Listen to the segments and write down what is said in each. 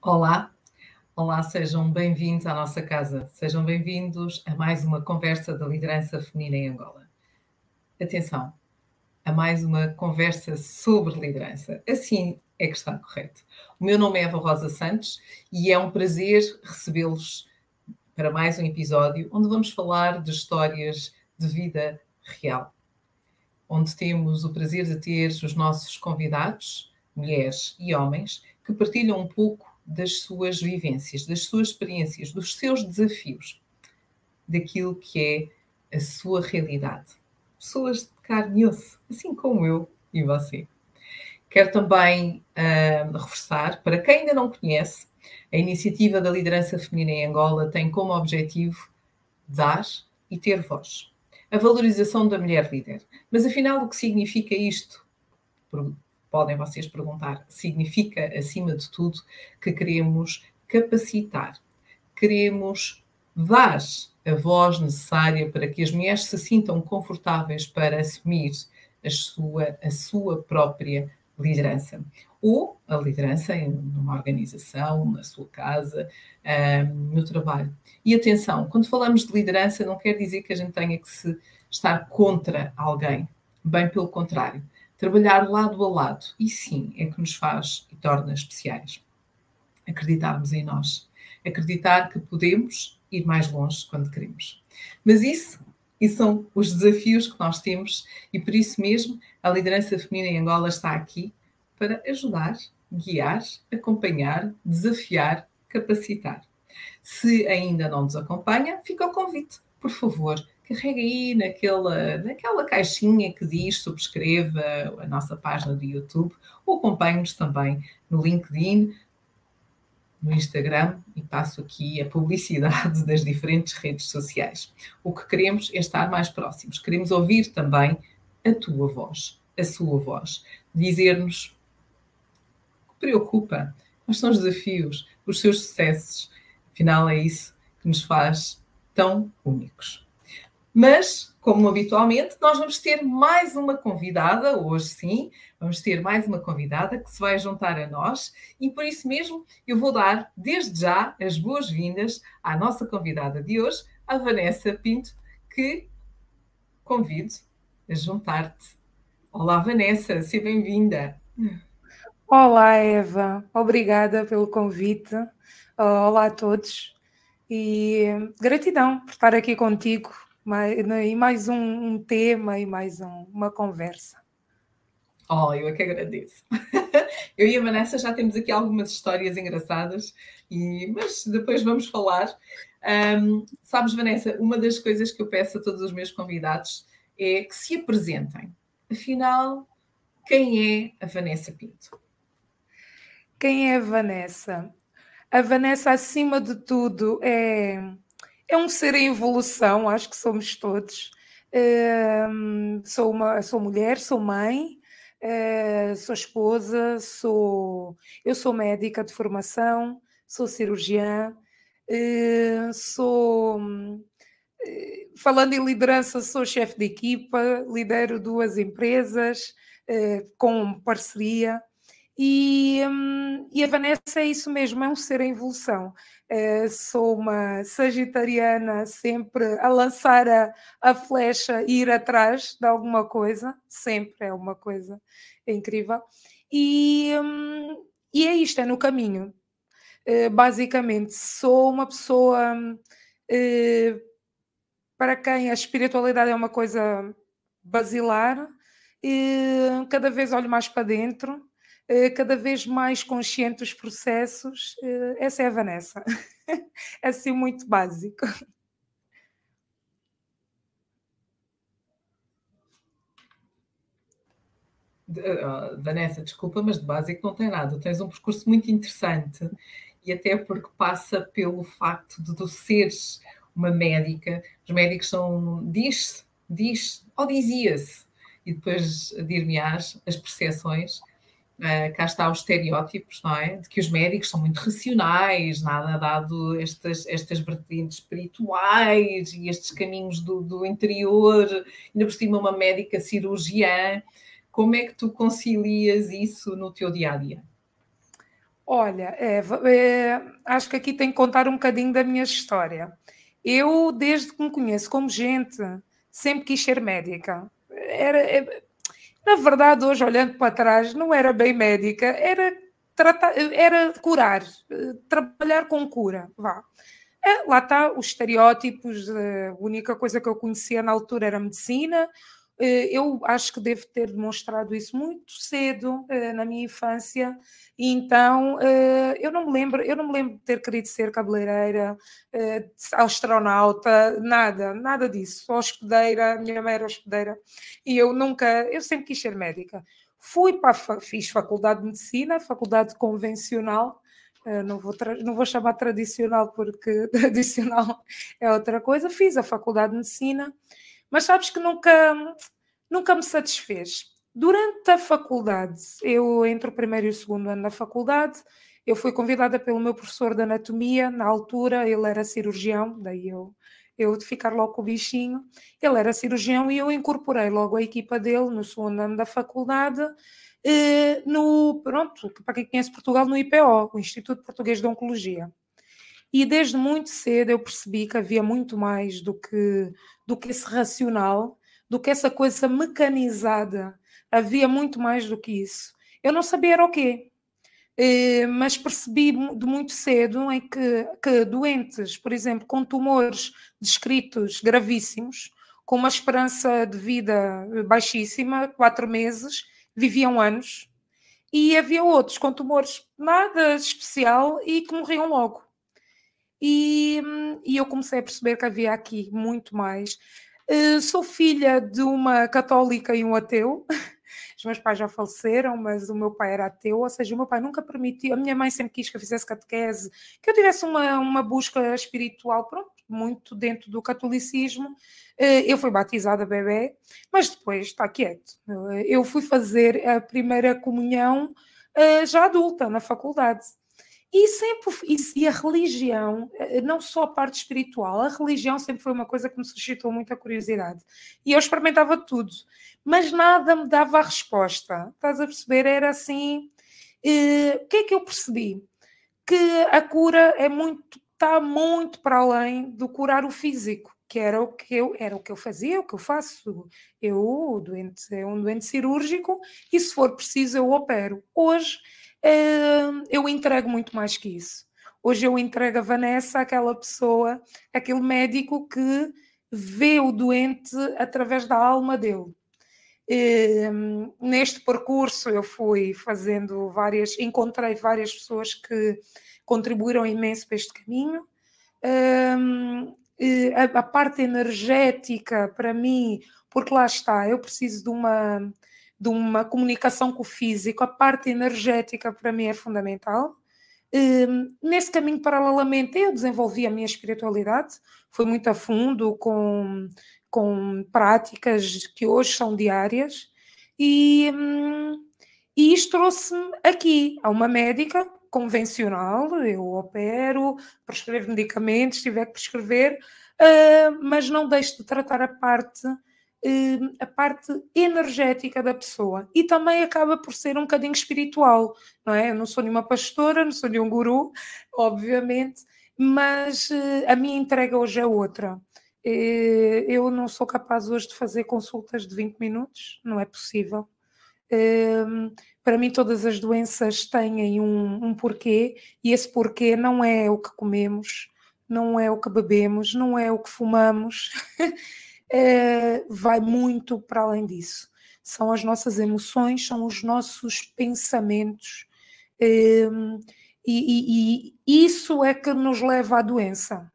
Olá, olá, sejam bem-vindos à nossa casa, sejam bem-vindos a mais uma conversa da liderança feminina em Angola. Atenção, a mais uma conversa sobre liderança. Assim é que está correto. O meu nome é Eva Rosa Santos e é um prazer recebê-los para mais um episódio onde vamos falar de histórias de vida real. Onde temos o prazer de ter os nossos convidados, mulheres e homens, que partilham um pouco das suas vivências, das suas experiências, dos seus desafios, daquilo que é a sua realidade. Pessoas de carne e osso, assim como eu e você. Quero também uh, reforçar, para quem ainda não conhece, a iniciativa da liderança feminina em Angola tem como objetivo dar e ter voz. A valorização da mulher líder. Mas afinal, o que significa isto? Podem vocês perguntar, significa, acima de tudo, que queremos capacitar, queremos dar a voz necessária para que as mulheres se sintam confortáveis para assumir a sua, a sua própria liderança. Ou a liderança em uma organização, na sua casa, no trabalho. E atenção, quando falamos de liderança, não quer dizer que a gente tenha que se estar contra alguém. Bem pelo contrário trabalhar lado a lado. E sim, é que nos faz e torna especiais. Acreditarmos em nós. Acreditar que podemos ir mais longe quando queremos. Mas isso, isso são os desafios que nós temos e por isso mesmo a liderança feminina em Angola está aqui para ajudar, guiar, acompanhar, desafiar, capacitar. Se ainda não nos acompanha, fica o convite. Por favor, carrega aí naquela, naquela caixinha que diz subscreva a nossa página do YouTube ou acompanhe-nos também no LinkedIn, no Instagram e passo aqui a publicidade das diferentes redes sociais. O que queremos é estar mais próximos, queremos ouvir também a tua voz, a sua voz, dizer-nos o que preocupa, quais são os desafios, os seus sucessos. Afinal, é isso que nos faz tão únicos. Mas, como habitualmente, nós vamos ter mais uma convidada, hoje sim, vamos ter mais uma convidada que se vai juntar a nós e por isso mesmo eu vou dar desde já as boas-vindas à nossa convidada de hoje, a Vanessa Pinto, que convido a juntar-te. Olá, Vanessa, seja bem-vinda. Olá, Eva, obrigada pelo convite. Olá a todos e gratidão por estar aqui contigo mais, né, e mais um, um, tema e mais um, uma conversa. Oh, eu é que agradeço. eu e a Vanessa já temos aqui algumas histórias engraçadas, e, mas depois vamos falar. Um, sabes, Vanessa, uma das coisas que eu peço a todos os meus convidados é que se apresentem. Afinal, quem é a Vanessa Pinto? Quem é a Vanessa? A Vanessa, acima de tudo, é é um ser em evolução, acho que somos todos. Uh, sou, uma, sou mulher, sou mãe, uh, sou esposa, sou, eu sou médica de formação, sou cirurgiã, uh, sou. Falando em liderança, sou chefe de equipa, lidero duas empresas com parceria. E, hum, e, a Vanessa é isso mesmo, é um ser em evolução. Uh, sou uma sagitariana sempre a lançar a, a flecha e ir atrás de alguma coisa, sempre é uma coisa incrível. E, um, e é isto, é no caminho. Uh, basicamente, sou uma pessoa uh, para quem a espiritualidade é uma coisa basilar, e cada vez olho mais para dentro eh, cada vez mais consciente dos processos, eh, essa é a Vanessa. é assim muito básico. Uh, Vanessa, desculpa, mas de básico não tem nada. Tens um percurso muito interessante e até porque passa pelo facto de tu seres uma médica. Os médicos são, diz-se, diz, ou dizia-se, e depois dir-me-ás as percepções Uh, cá está os estereótipos, não é? De que os médicos são muito racionais, nada dado estas, estas vertentes espirituais e estes caminhos do, do interior, ainda por cima uma médica cirurgiã. Como é que tu concilias isso no teu dia a dia? Olha, é, é, acho que aqui tem que contar um bocadinho da minha história. Eu, desde que me conheço como gente, sempre quis ser médica. Era, é, na verdade, hoje, olhando para trás, não era bem médica, era, tratar, era curar, trabalhar com cura. Vá. É, lá está, os estereótipos, a única coisa que eu conhecia na altura era medicina, eh, eu acho que devo ter demonstrado isso muito cedo eh, na minha infância, então eh, eu não me lembro, eu não me lembro de ter querido ser cabeleireira, astronauta, nada, nada disso. Hospedeira, minha mãe era hospedeira, e eu nunca, eu sempre quis ser médica. Fui para, fiz faculdade de medicina, faculdade convencional, não vou, não vou chamar tradicional porque tradicional é outra coisa. Fiz a faculdade de medicina mas sabes que nunca, nunca me satisfez. Durante a faculdade, eu entre o primeiro e o segundo ano da faculdade, eu fui convidada pelo meu professor de anatomia, na altura ele era cirurgião, daí eu, eu de ficar logo com o bichinho, ele era cirurgião e eu incorporei logo a equipa dele no segundo ano da faculdade, eh, no, pronto, para quem conhece Portugal, no IPO, o Instituto Português de Oncologia. E desde muito cedo eu percebi que havia muito mais do que, do que esse racional, do que essa coisa mecanizada. Havia muito mais do que isso. Eu não sabia era o quê, eh, mas percebi de muito cedo em que, que doentes, por exemplo, com tumores descritos gravíssimos, com uma esperança de vida baixíssima, quatro meses, viviam anos, e havia outros com tumores nada especial e que morriam logo. E, e eu comecei a perceber que havia aqui muito mais. Uh, sou filha de uma católica e um ateu. Os meus pais já faleceram, mas o meu pai era ateu, ou seja, o meu pai nunca permitiu. A minha mãe sempre quis que eu fizesse catequese, que eu tivesse uma, uma busca espiritual, pronto, muito dentro do catolicismo. Uh, eu fui batizada bebê, mas depois está quieto. Uh, eu fui fazer a primeira comunhão já adulta, na faculdade. E sempre e a religião, eh, não só a parte espiritual, a religião sempre foi uma coisa que me suscitou muita curiosidade. E eu experimentava tudo, mas nada me dava a resposta. Estás a perceber? Era assim. Eh, o que é que eu percebi? Que a cura é muito, está muito para além do curar o físico que era o que eu era o que eu fazia, o que eu faço. Eu, doente, é um doente cirúrgico, e se for preciso, eu opero. Hoje eu entrego muito mais que isso. Hoje eu entrego a Vanessa, aquela pessoa, aquele médico que vê o doente através da alma dele. neste percurso eu fui fazendo várias, encontrei várias pessoas que contribuíram imenso para este caminho. a, a parte energética para mim, porque lá está, eu preciso de uma de uma comunicação com o físico, a parte energética para mim é fundamental. Um, nesse caminho, paralelamente, eu desenvolvi a minha espiritualidade, foi muito a fundo com, com práticas que hoje são diárias, e, um, e isto trouxe-me aqui a uma médica convencional, eu opero, prescrevo medicamentos, tiver que prescrever, uh, mas não deixo de tratar a parte Hum, a parte energética da pessoa e também acaba por ser um bocadinho espiritual, não é? Eu não sou nenhuma pastora, não sou nenhum guru, obviamente, mas eh, a minha entrega hoje é outra. Eh, eu não sou capaz hoje de fazer consultas de 20 minutos, não é possível. Hum, para mim, todas as doenças têm um, um porquê, e esse porquê não é o que comemos, não é o que bebemos, não é o que fumamos. é, vai muito para além disso. São as nossas emoções, são os nossos pensamentos, é, e, e, e, isso é que nos leva à doença.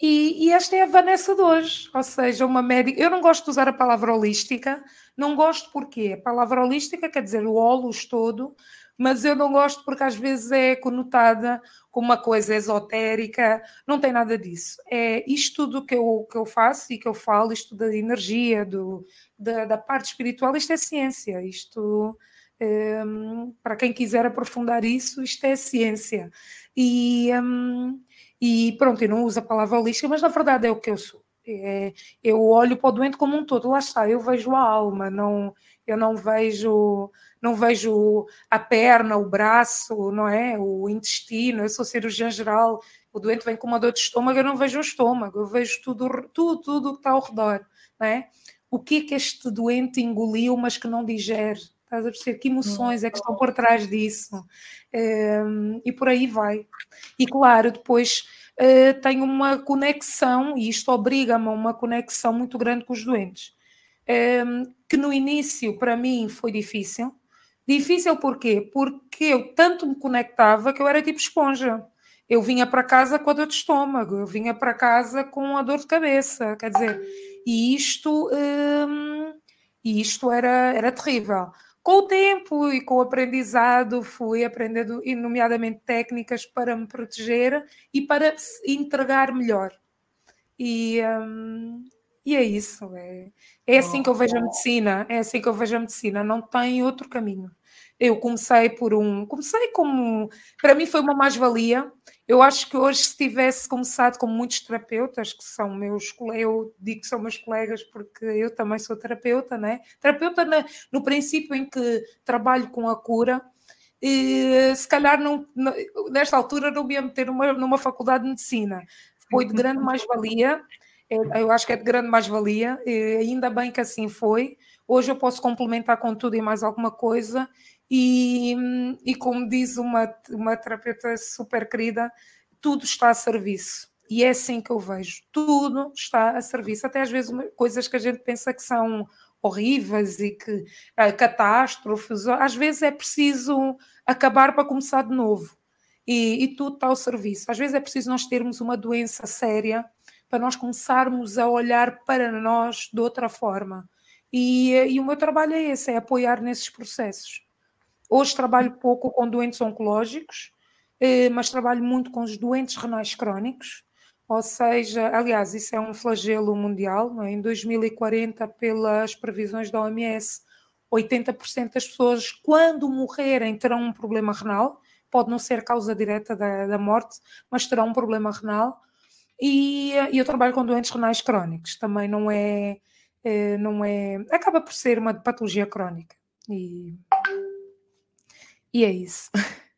E, e, esta é a Vanessa de hoje, ou seja, uma médica. Eu não gosto de usar a palavra holística, não gosto porque a palavra holística quer dizer o holos todo, mas eu não gosto porque às vezes é conotada como uma coisa esotérica, não tem nada disso. É isto tudo que eu, que eu faço e que eu falo, isto da energia, do, da, da parte espiritual, isto é ciência, isto. Um, para quem quiser aprofundar isso, isto é ciência. E, um, e pronto, eu não uso a palavra holística, mas na verdade é o que eu sou. É, eu olho para o doente como um todo, lá está, eu vejo a alma, não, Eu não vejo, não vejo a perna, o braço, não é? O intestino. Eu sou cirurgiã geral. O doente vem com uma dor de estômago, eu não vejo o estômago, eu vejo tudo, tudo, tudo que está ao redor, não é? O que é que este doente engoliu, mas que não digere? Estás a perceber? Que emoções é que estão por trás disso? Ehm, e por aí vai. E claro, depois uh, tenho uma conexão, e isto obriga-me a uma conexão muito grande com os doentes. Um, que no início, para mim, foi difícil. Difícil porquê? Porque eu tanto me conectava que eu era tipo esponja. Eu vinha para casa com a dor de estômago, eu vinha para casa com a dor de cabeça, quer dizer, e isto, um, isto era, era terrível. Com o tempo e com o aprendizado, fui aprendendo, nomeadamente, técnicas para me proteger e para entregar melhor. E, e é isso. É, é assim que eu vejo a medicina. É assim que eu vejo a medicina. Não tem outro caminho. Eu comecei por um. Comecei como. Para mim foi uma mais-valia. Eu acho que hoje, se tivesse começado com muitos terapeutas, que são meus eu digo que são meus colegas porque eu também sou terapeuta, né? Terapeuta na, no princípio em que trabalho com a cura, e se calhar não, nesta altura não me ia meter numa, numa faculdade de medicina. Foi de grande mais-valia, eu acho que é de grande mais-valia, ainda bem que assim foi. Hoje eu posso complementar com tudo e mais alguma coisa, e, e como diz uma, uma terapeuta super querida, tudo está a serviço. E é assim que eu vejo. Tudo está a serviço. Até às vezes coisas que a gente pensa que são horríveis e que uh, catástrofes, às vezes é preciso acabar para começar de novo. E, e, tudo está ao serviço. Às vezes é preciso nós termos uma doença séria para nós começarmos a olhar para nós de outra forma. E, e o meu trabalho é esse, é apoiar nesses processos. Hoje trabalho pouco com doentes oncológicos, eh, mas trabalho muito com os doentes renais crónicos, ou seja, aliás, isso é um flagelo mundial. É? Em 2040, pelas previsões da OMS, 80% das pessoas, quando morrerem, terão um problema renal. Pode não ser causa direta da, da morte, mas terão um problema renal. E, e, eu trabalho com doentes renais crónicos. Também não é, é, não é, acaba por ser uma patologia crónica. E e é isso.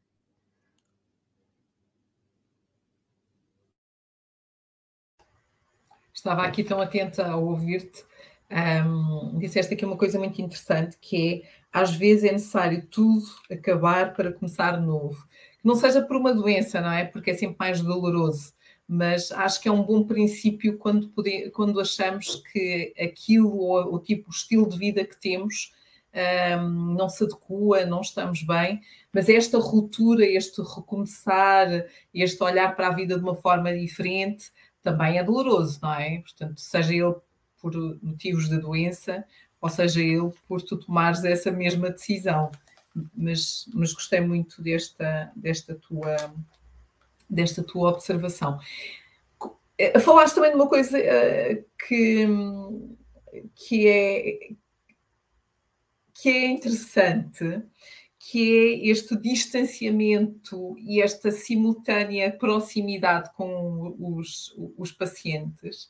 Estava aqui tão atenta a ouvir-te. Um, disseste aqui uma coisa muito interessante que é às vezes é necessário tudo acabar para começar novo. Que não seja por uma doença, não é? Porque é sempre mais doloroso. Mas acho que é um bom princípio quando, poder, quando achamos que aquilo ou o tipo, o estilo de vida que temos um, não se adequa, não estamos bem, mas esta ruptura, este recomeçar, este olhar para a vida de uma forma diferente, também é doloroso, não é? Portanto, seja ele por motivos de doença, ou seja ele por tu tomares essa mesma decisão. Mas, mas gostei muito desta, desta, tua, desta tua observação. Eh, falaste também de uma coisa uh, que, que é que é interessante, que é este distanciamento e esta simultânea proximidade com os, os pacientes.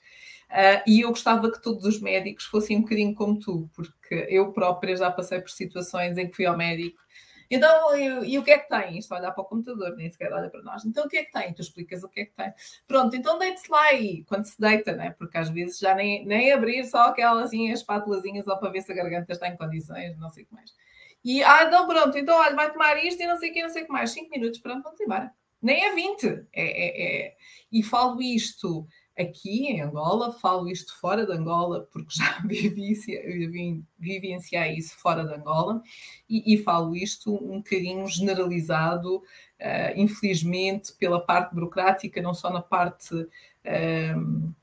Uh, e eu gostava que todos os médicos fossem um bocadinho como tu, porque eu própria já passei por situações em que fui ao médico então, e, o que é que tem? Isto olhar para o computador, nem sequer olha para nós. Então, o que é que tem? Tu explicas o que é que tem. Pronto, então deite-se lá e quando se deita, né? Porque às vezes já nem, nem abrir só aquelas assim, as espátulazinhas só para ver se a garganta está em condições, não sei o que mais. E, ah, então pronto, então olha, vai tomar isto e não sei o que, não sei o que mais. Cinco minutos, pronto, vamos embora. Nem é 20. É, é, é. E falo isto aqui em Angola, falo isto fora de Angola, porque já vivi, vivenciei isso fora de Angola, e, e falo isto um bocadinho generalizado, uh, infelizmente, pela parte burocrática, não só na parte. Uh,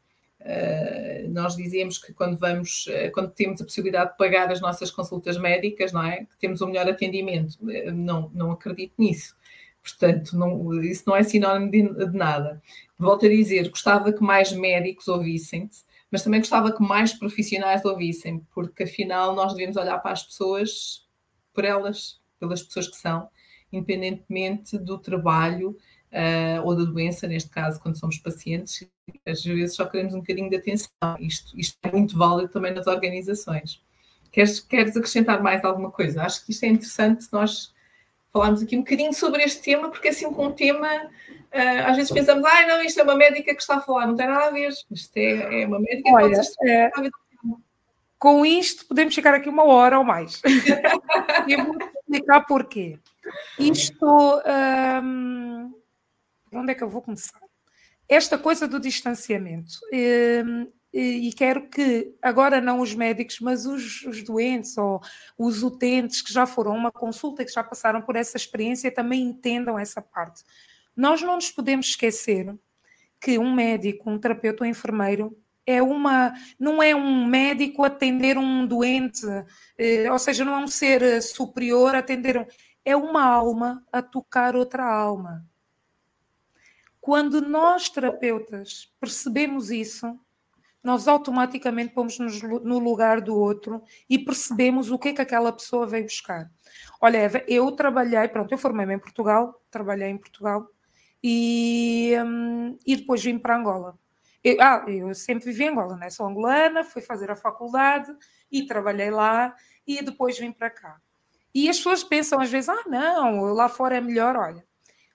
nós dizemos que quando vamos, quando temos a possibilidade de pagar as nossas consultas médicas, não é? Que temos o um melhor atendimento. Não, não acredito nisso. Portanto, não, isso não é sinónimo de, de, nada. Volto a dizer, gostava que mais médicos ouvissem-te, mas também gostava que mais profissionais ouvissem, porque afinal nós devemos olhar para as pessoas por elas, pelas pessoas que são, independentemente do trabalho uh, ou da doença, neste caso, quando somos pacientes, às vezes só queremos um bocadinho de atenção. Isto, isto é muito válido também nas organizações. Queres, queres acrescentar mais alguma coisa? Acho que isto é interessante nós falarmos aqui um bocadinho sobre este tema, porque assim com um tema, uh, às vezes pensamos, ah, não, isto é uma médica que está a falar, não tem nada a ver, isto é, é uma médica que Olha, pode é, Com isto podemos chegar aqui uma hora ou mais. e eu vou explicar porquê. Isto, um, onde é que eu vou começar? Esta coisa do distanciamento. Um, e quero que, agora não os médicos, mas os, os, doentes ou os utentes que já foram a uma consulta, que já passaram por essa experiência, também entendam essa parte. Nós não nos podemos esquecer que um médico, um terapeuta, um enfermeiro é uma, não é um médico atender um doente, eh, ou seja, não é um ser superior atender, é uma alma a tocar outra alma. Quando nós, terapeutas, percebemos isso, nós automaticamente pomos-nos no lugar do outro e percebemos o que é que aquela pessoa veio buscar. Olha, Eva, eu trabalhei, pronto, eu formei-me em Portugal, trabalhei em Portugal e, hum, e depois vim para Angola. Eu, ah, eu sempre vivi em Angola, né? sou angolana, fui fazer a faculdade e trabalhei lá e depois vim para cá. E as pessoas pensam às vezes, ah, não, lá fora é melhor. Olha,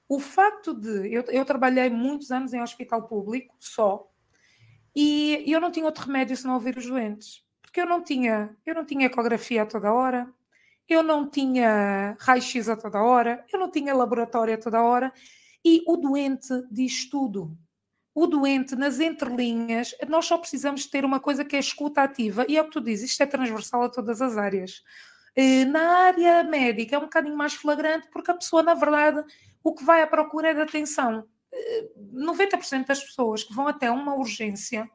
o facto de. Eu, eu trabalhei muitos anos em hospital público, só, e eu não tinha outro remédio senão ouvir os doentes, porque eu não tinha, eu não tinha ecografia a toda hora, eu não tinha raio-x a toda hora, eu não tinha laboratório a toda hora, e o doente diz tudo. O doente, nas entrelinhas, nós só precisamos ter uma coisa que é escuta ativa, e é o que tu dizes, isto é transversal a todas as áreas. Eh, na área médica é um bocadinho mais flagrante, porque a pessoa, na verdade, o que vai à procura é de atenção. 90% das pessoas que vão até uma urgência,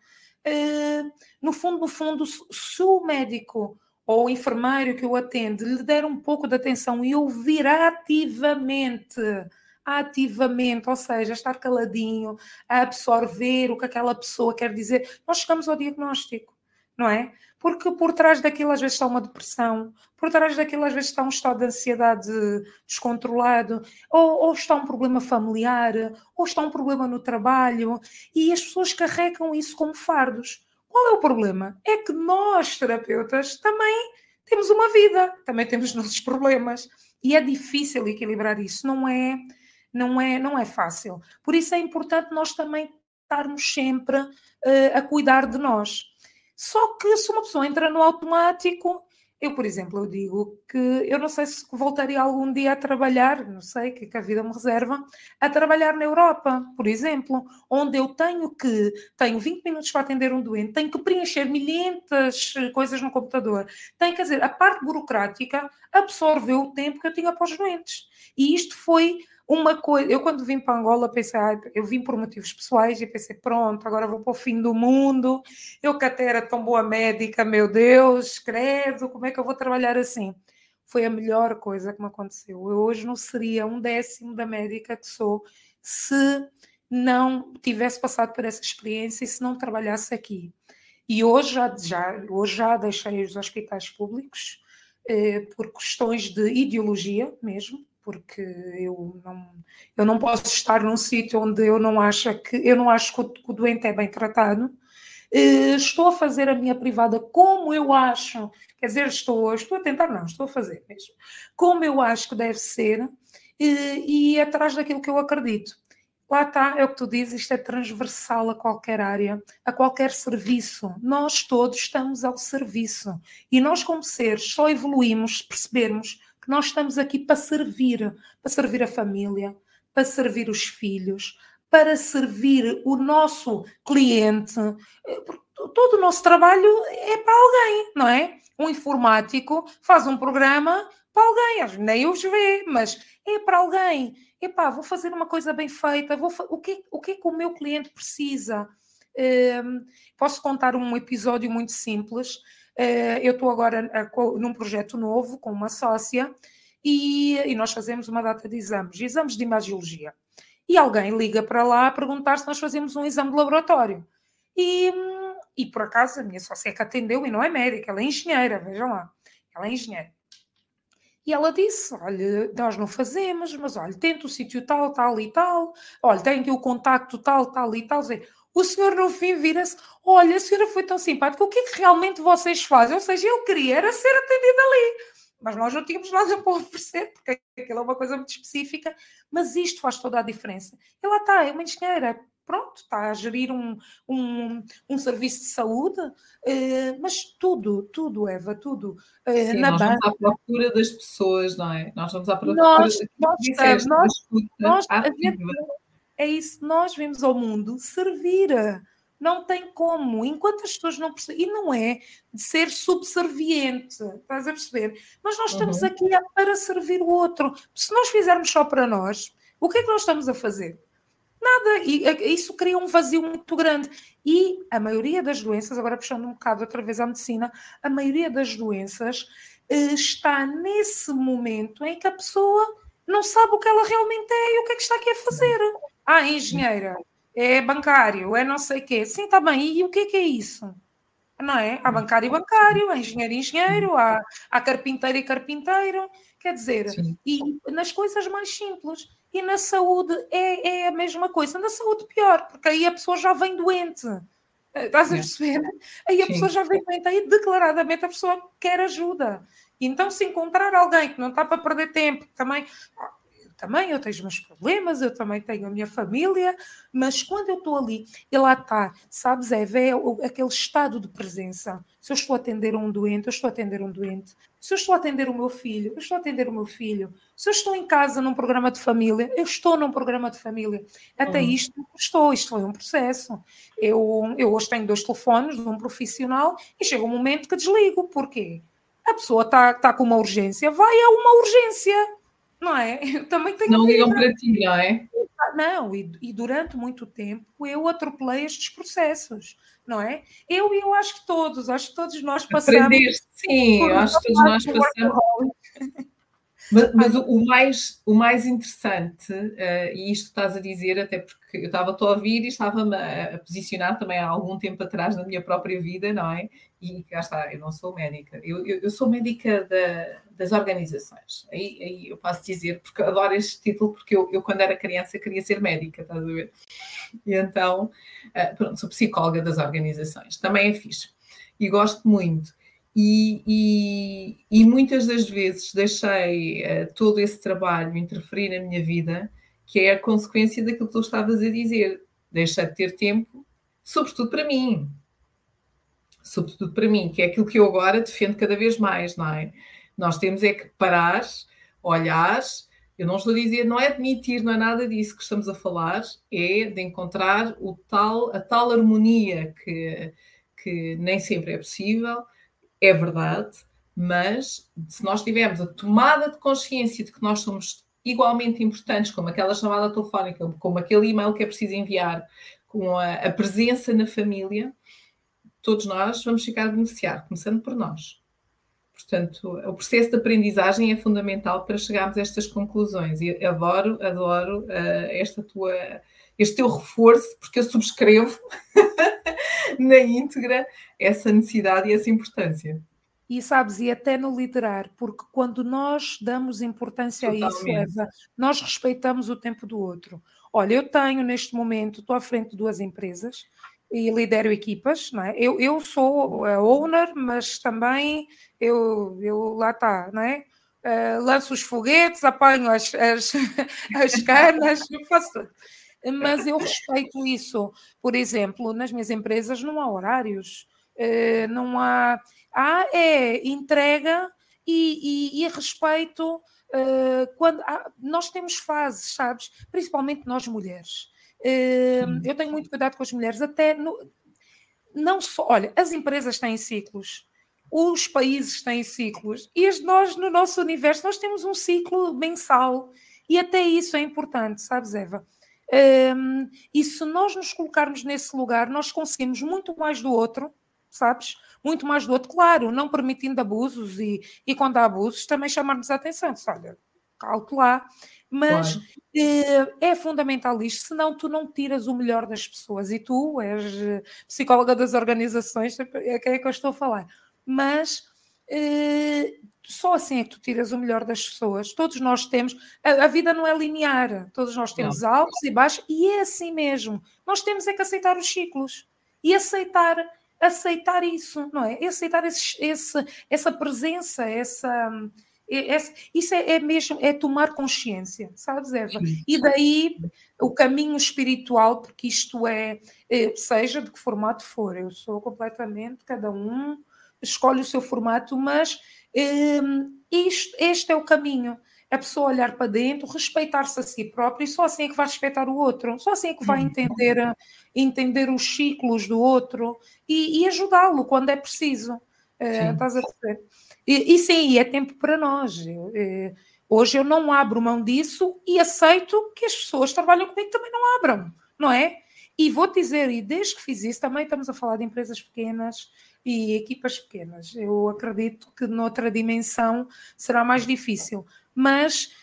eh, no fundo, no fundo, se o médico ou o enfermeiro que o atende lhe der um pouco de atenção e ouvir ativamente, ativamente, ou seja, estar caladinho, a absorver o que aquela pessoa quer dizer, nós chegamos ao diagnóstico, não é? porque por trás daquilo às vezes está uma depressão, por trás daquilo às vezes está um estado de ansiedade descontrolado, ou, ou, está um problema familiar, ou está um problema no trabalho, e as pessoas carregam isso como fardos. Qual é o problema? É que nós, terapeutas, também temos uma vida, também temos nossos problemas, e é difícil equilibrar isso, não é, não é, não é fácil. Por isso é importante nós também estarmos sempre uh, a cuidar de nós. Só que se uma pessoa entra no automático, eu, por exemplo, eu digo que eu não sei se voltaria algum dia a trabalhar, não sei que, é que a vida me reserva, a trabalhar na Europa, por exemplo, onde eu tenho que, tenho 20 minutos para atender um doente, tenho que preencher milhentas coisas no computador, tenho que dizer, a parte burocrática absorveu o tempo que eu tinha para os doentes. E isto foi uma coisa, eu quando vim para Angola pensei, ah, eu vim por motivos pessoais e pensei, pronto, agora vou para o fim do mundo, eu que até era tão boa médica, meu Deus, credo, como é que eu vou trabalhar assim? Foi a melhor coisa que me aconteceu. Eu hoje não seria um décimo da médica que sou se não tivesse passado por essa experiência e se não trabalhasse aqui. E hoje já, já, hoje já deixei os hospitais públicos eh, por questões de ideologia mesmo, porque eu não, eu não posso estar num sítio onde eu não acho que eu não acho que o, que o doente é bem tratado. Uh, estou a fazer a minha privada como eu acho, quer dizer, estou, estou a tentar, não, estou a fazer mesmo, como eu acho que deve ser, uh, e atrás daquilo que eu acredito. Lá está, é o que tu dizes, isto é transversal a qualquer área, a qualquer serviço. Nós todos estamos ao serviço. E nós, como seres, só evoluímos, percebermos que nós estamos aqui para servir, para servir a família, para servir os filhos, para servir o nosso cliente. Eh, todo o nosso trabalho é para alguém, não é? Um informático faz um programa para alguém, nem os vê, mas é para alguém. Epá, vou fazer uma coisa bem feita, vou o, que, o que é que o meu cliente precisa? Um, ehm, posso contar um episódio muito simples. Eh, eu estou agora num projeto novo com uma sócia e, e nós fazemos uma data de exames, exames de imagiologia. E alguém liga para lá a perguntar se nós fazemos um exame de laboratório. E, e por acaso a minha sócia é que atendeu e não é médica, ela é engenheira, vejam lá. Ela é engenheira. E ela disse: Olha, nós não fazemos, mas olha, tenta o sítio tal, tal e tal, olha, aqui o contacto tal, tal e tal. O senhor no fim vira-se, olha, a senhora foi tão simpática, o que é que realmente vocês fazem? Ou seja, ele queria era ser atendido ali mas nós não tínhamos nada para oferecer, porque aquilo é uma coisa muito específica, mas isto faz toda a diferença. E lá está, é uma engenheira, pronto, está a gerir um, um, um serviço de saúde, eh, mas tudo, tudo, Eva, tudo. Eh, Sim, na nós vamos à procura das pessoas, não é? Nós vamos à procura nós, nós, disseste, nós, nós, é isso, nós vimos ao mundo servir. Não tem como, enquanto as pessoas não percebem. E não é de ser subserviente, estás a perceber? Mas nós estamos uhum. aqui para servir o outro. Se nós fizermos só para nós, o que é que nós estamos a fazer? Nada. E é, isso cria um vazio muito grande. E a maioria das doenças, agora puxando um bocado outra vez à medicina, a maioria das doenças eh, está nesse momento em que a pessoa não sabe o que ela realmente é e o que é que está aqui a fazer. Ah, engenheira, é bancário, é não sei o quê. Sim, está bem. E o que é que é isso? Não é? Há bancário e bancário, há engenheiro e engenheiro, há, há carpinteiro e carpinteiro. Quer dizer, Sim. e nas coisas mais simples. E na saúde é, é a mesma coisa. Na saúde, pior, porque aí a pessoa já vem doente. Estás a perceber? Aí a Sim. pessoa já vem doente, aí declaradamente a pessoa quer ajuda. Então, se encontrar alguém que não está para perder tempo, também também, eu tenho os meus problemas, eu também tenho a minha família, mas quando eu estou ali, e lá está, sabes, é, é aquele estado de presença. Se eu estou a atender um doente, eu estou a atender um doente. Se eu estou a atender o meu filho, eu estou a atender o meu filho. Se eu estou em casa num programa de família, eu estou num programa de família. Até uhum. isto estou, isto foi um processo. Eu, eu hoje tenho dois telefones de um profissional e chega um momento que desligo. Porquê? A pessoa está tá com uma urgência, vai a uma urgência não é? Eu também tenho Não ligam para ti, não é? Não, e, e, durante muito tempo eu atropelei estes processos, não é? Eu e eu acho que todos, acho que todos nós passamos. Aprender, sim, acho que todos nós passamos. Mas, mas o, mais, o mais interessante, uh, e isto estás a dizer, até porque eu estava a ouvir e estava-me a, a, posicionar também há algum tempo atrás na minha própria vida, não é? E cá está, eu não sou médica, eu, eu, eu sou médica da, das organizações. Aí, aí, eu posso dizer, porque adoro este título, porque eu, eu, quando era criança queria ser médica, estás a ver? E então, uh, pronto, sou psicóloga das organizações, também é fixe. E gosto muito. E, e, e, muitas das vezes deixei uh, todo esse trabalho interferir na minha vida, que é a consequência daquilo que tu estavas a dizer. Deixei de ter tempo, sobretudo para mim. Sobretudo para mim, que é aquilo que eu agora defendo cada vez mais, não é? Nós temos é que parar, olhar. Eu não estou a dizer, não é admitir, não é nada disso que estamos a falar, é de encontrar o tal, a tal harmonia que, que nem sempre é possível é verdade, mas se nós tivermos a tomada de consciência de que nós somos igualmente importantes, como aquela chamada telefónica, como aquele e-mail que é preciso enviar, com a, a presença na família, todos nós vamos ficar a beneficiar, começando por nós. Portanto, o processo de aprendizagem é fundamental para chegarmos a estas conclusões. E adoro, adoro uh, esta tua, este teu reforço, porque eu subscrevo na íntegra essa necessidade e essa importância. E sabes, e até no liderar, porque quando nós damos importância Totalmente. a isso, Eva, nós respeitamos o tempo do outro. Olha, eu tenho neste momento, estou à frente de duas empresas e lidero equipas, não é? Eu, eu sou a owner, mas também eu, eu lá está, não é? Uh, lanço os foguetes, apanho as, as, as canas, faço tudo mas eu respeito isso. Por exemplo, nas minhas empresas não há horários, eh, não há. Há é entrega e, e, e respeito. Eh, quando há, nós temos fases, sabes? Principalmente nós mulheres. Eh, eu tenho muito cuidado com as mulheres, até no, não só. Olha, as empresas têm ciclos os países têm ciclos e nós, no nosso universo, nós temos um ciclo mensal e até isso é importante, sabes, Eva? Um, e se nós nos colocarmos nesse lugar, nós conseguimos muito mais do outro, sabes? Muito mais do outro, claro, não permitindo abusos e, e quando há abusos, também chamarmos a atenção. Olha, cautelar. Mas claro. é, é fundamental isto, senão tu não tiras o melhor das pessoas. E tu és eh, psicóloga das organizações, é, é que eu estou a falar. Mas eh, só assim é que tu tiras o melhor das pessoas. Todos nós temos, a, a vida não é linear, todos nós temos não. altos e baixos, e é assim mesmo. Nós temos é que aceitar os ciclos e aceitar aceitar isso, não é? aceitar esse, esse, essa presença, essa, esse, isso é, é, mesmo é tomar consciência, sabes, Eva? E daí o caminho espiritual, porque isto é, é, seja de que formato for, eu sou completamente, cada um escolhe o seu formato, mas um, isto, este é o caminho. A pessoa olhar para dentro, respeitar-se a si próprio, e só assim é que vai respeitar o outro, só assim é que vai entender, entender os ciclos do outro e, e ajudá-lo quando é preciso. Uh, estás a perceber? E, e sim, é tempo para nós. Uh, hoje eu não abro mão disso e aceito que as pessoas que trabalham comigo também não abram, não é? E vou dizer, e desde que fiz isso, também estamos a falar de empresas pequenas, e equipas pequenas. Eu acredito que noutra dimensão será mais difícil, mas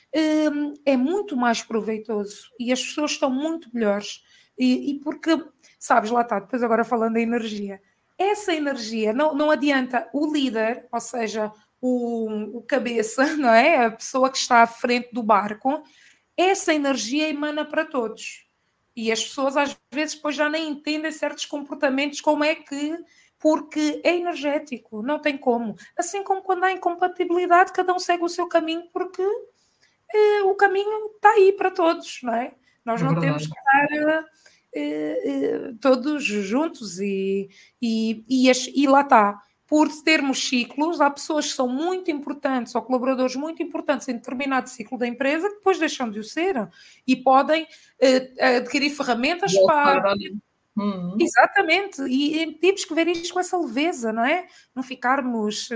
hum, é muito mais proveitoso e as pessoas estão muito melhores. E, e, porque, sabes, lá está, depois agora falando da energia, essa energia não, não adianta o líder, ou seja, o, o cabeça, não é? A pessoa que está à frente do barco, essa energia emana para todos. E as pessoas às vezes depois já nem entendem certos comportamentos, como é que porque é energético, não tem como. Assim como quando há incompatibilidade, cada um segue o seu caminho, porque eh, o caminho está aí para todos, não é? Nós é não temos que estar eh, eh, todos juntos e, e, e, e lá está. Por termos ciclos, há pessoas que são muito importantes ou colaboradores muito importantes em determinado ciclo da empresa que depois deixam de o ser e podem adquirir ferramentas para. Uhum. Exatamente, e, temos que ver isto com essa leveza, não é? Não ficarmos.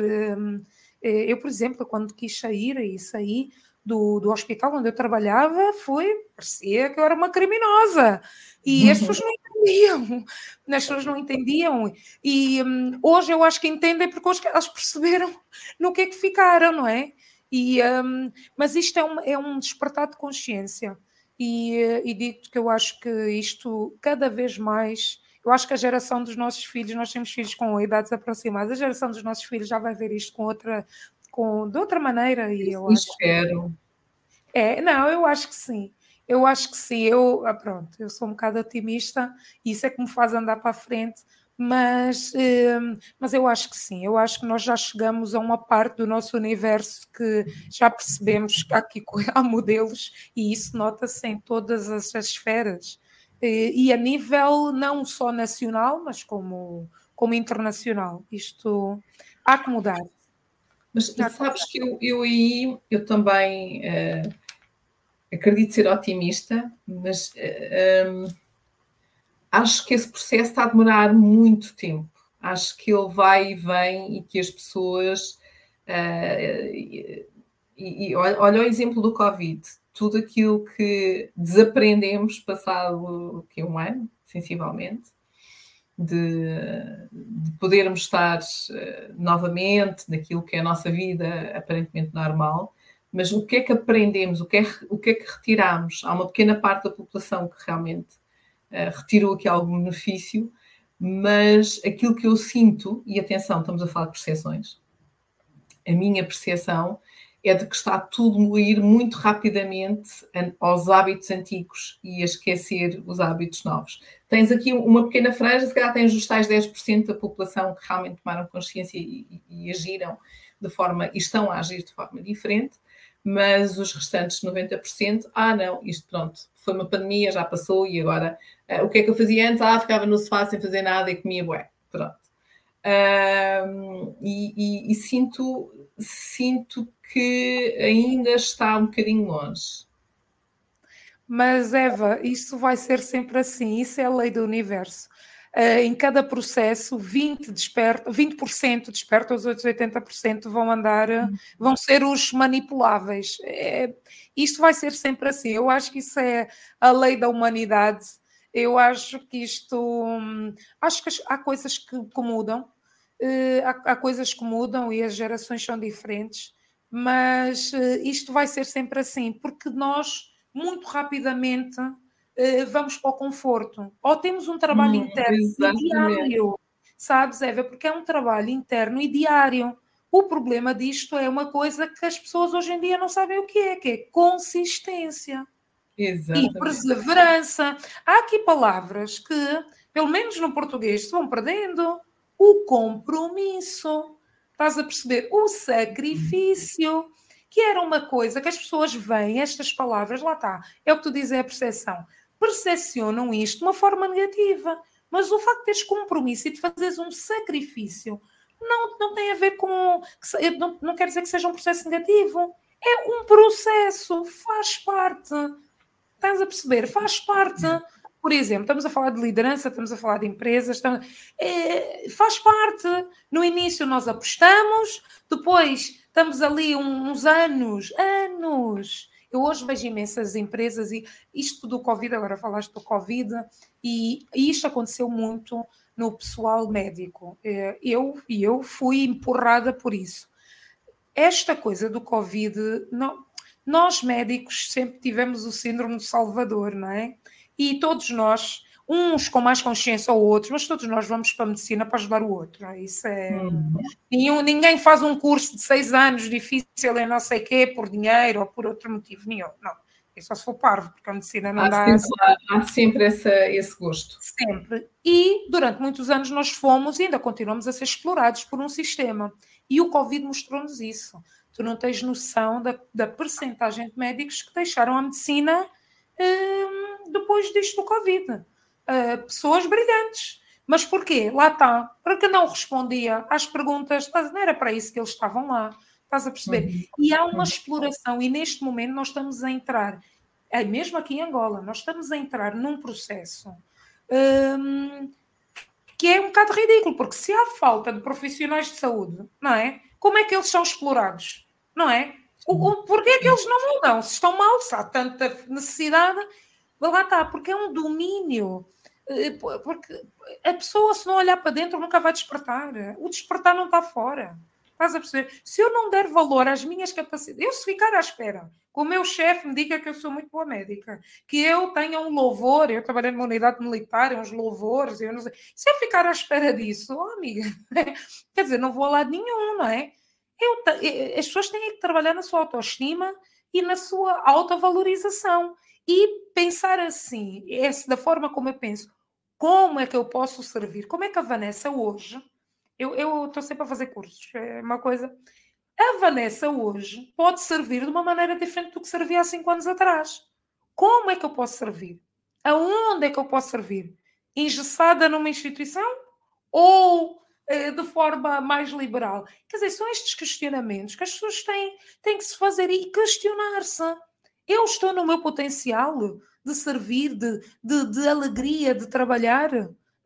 Eh, eu, por exemplo, quando quis sair e saí do, do hospital onde eu trabalhava, foi, parecia que eu era uma criminosa. E uhum. as pessoas não entendiam, as pessoas não entendiam. E um, hoje eu acho que entendem porque hoje elas perceberam no que é que ficaram, não é? E, um, mas isto é um, é um despertar de consciência e, eh, e digo que eu acho que isto cada vez mais. Eu acho que a geração dos nossos filhos, nós temos filhos com idades aproximadas, a geração dos nossos filhos já vai ver isto com outra, com, de outra maneira. E eu espero. Que, é, não, eu acho que sim. Eu acho que sim. Eu, ah, pronto, eu sou um bocado otimista e isso é que me faz andar para a frente mas, hum, mas eu acho que sim, eu acho que nós já chegamos a uma parte do nosso universo que já percebemos que aqui há modelos e isso nota-se em todas as, as esferas e a nível não só nacional, mas como, como internacional. Isto há que mudar. Mas sabes que eu, eu aí eu também uh, acredito ser otimista, mas uh, um, acho que esse processo está a demorar muito tempo. Acho que ele vai e vem e que as pessoas. Uh, e, e, olha o exemplo do Covid. Tudo aquilo que desaprendemos passado que um ano, sensivelmente, de, de podermos estar uh, novamente naquilo que é a nossa vida aparentemente normal, mas o que é que aprendemos, o que é, o que, é que retiramos? Há uma pequena parte da população que realmente uh, retirou aqui algum benefício, mas aquilo que eu sinto, e atenção, estamos a falar de percepções, a minha percepção é de que está tudo a ir muito rapidamente aos hábitos antigos e a esquecer os hábitos novos. Tens aqui uma pequena franja, se calhar tens os tais 10% da população que realmente tomaram consciência e, e, e agiram de forma, e estão a agir de forma diferente, mas os restantes 90%, ah não, isto pronto, foi uma pandemia, já passou e agora uh, o que é que eu fazia antes? Ah, ficava no sofá sem fazer nada e comia bué, pronto. E, e, sinto, sinto que ainda está um bocadinho longe. Mas Eva, isso vai ser sempre assim, isso é a lei do universo. Uh, em cada processo, 20 desperta, 20% desperta, os outros 80% vão andar, uh, vão ser os manipuláveis. É, isto vai ser sempre assim. Eu acho que isso é a lei da humanidade. Eu acho que isto. Hum, acho que há coisas que, que mudam, há, há, coisas que mudam e as gerações são diferentes, mas isto vai ser sempre assim, porque nós, muito rapidamente, eh, vamos para o conforto. Ou temos um trabalho hum, interno exatamente. diário, sabes, Eva? Porque é um trabalho interno e diário. O problema disto é uma coisa que as pessoas hoje em dia não sabem o que é, que é consistência Exatamente. e perseverança. Há aqui palavras que, pelo menos no português, se vão perdendo. O compromisso, estás a perceber? O sacrifício, que era uma coisa que as pessoas veem, estas palavras, lá está, é o que tu dizes, é a percepção. Percepcionam isto de uma forma negativa. Mas o facto de teres compromisso e de fazeres um sacrifício não, não tem a ver com. Não, não quer dizer que seja um processo negativo. É um processo, faz parte. Estás a perceber? Faz parte. Por exemplo, estamos a falar de liderança, estamos a falar de empresas, estamos, é, faz parte. No início nós apostamos, depois estamos ali uns anos, anos. Eu hoje vejo imensas empresas e isto do Covid, agora falaste do Covid, e, e isto aconteceu muito no pessoal médico. É, eu eu fui empurrada por isso. Esta coisa do Covid, não, nós médicos sempre tivemos o síndrome do Salvador, não é? E todos nós, uns com mais consciência ou outros, mas todos nós vamos para a medicina para ajudar o outro. É? Isso é. Uhum. Nenhum, ninguém faz um curso de seis anos difícil em não sei quê por dinheiro ou por outro motivo nenhum. Não. É só se for parvo, porque a medicina não há dá. Sempre, há, há sempre essa, esse gosto. Sempre. E durante muitos anos nós fomos e ainda continuamos a ser explorados por um sistema. E o Covid mostrou-nos isso. Tu não tens noção da, da percentagem de médicos que deixaram a medicina depois disto do Covid. Uh, pessoas brilhantes. Mas porquê? Lá está. Porque não respondia às perguntas. Não era para isso que eles estavam lá. Estás a perceber? E há uma exploração, e neste momento nós estamos a entrar, é mesmo aqui em Angola, nós estamos a entrar num processo hum, que é um bocado ridículo, porque se há falta de profissionais de saúde, não é? Como é que eles são explorados? Não é? O, o, porquê é que eles não mudam? Se estão mal, se há tanta necessidade, lá está, porque é um domínio. Eh, porque a pessoa, se não olhar para dentro, nunca vai despertar. O despertar não está fora. Estás a perceber? Se eu não der valor às minhas capacidades, eu se ficar à espera que o meu chefe me diga que eu sou muito boa médica, que eu tenha um louvor, eu trabalhei numa unidade militar, uns louvores, eu não sei. Se eu ficar à espera disso, oh, amiga, quer dizer, não vou a lado nenhum, não é? Eu, as pessoas têm que trabalhar na sua autoestima e na sua autovalorização. E pensar assim, essa, da forma como eu penso, como é que eu posso servir? Como é que a Vanessa hoje eu estou sempre a fazer cursos, é uma coisa. A Vanessa hoje pode servir de uma maneira diferente do que servia há cinco anos atrás. Como é que eu posso servir? Aonde é que eu posso servir? Engessada numa instituição ou de forma mais liberal? Quer dizer, são estes questionamentos que as pessoas têm, têm que se fazer e questionar-se. Eu estou no meu potencial de servir, de, de, de alegria, de trabalhar?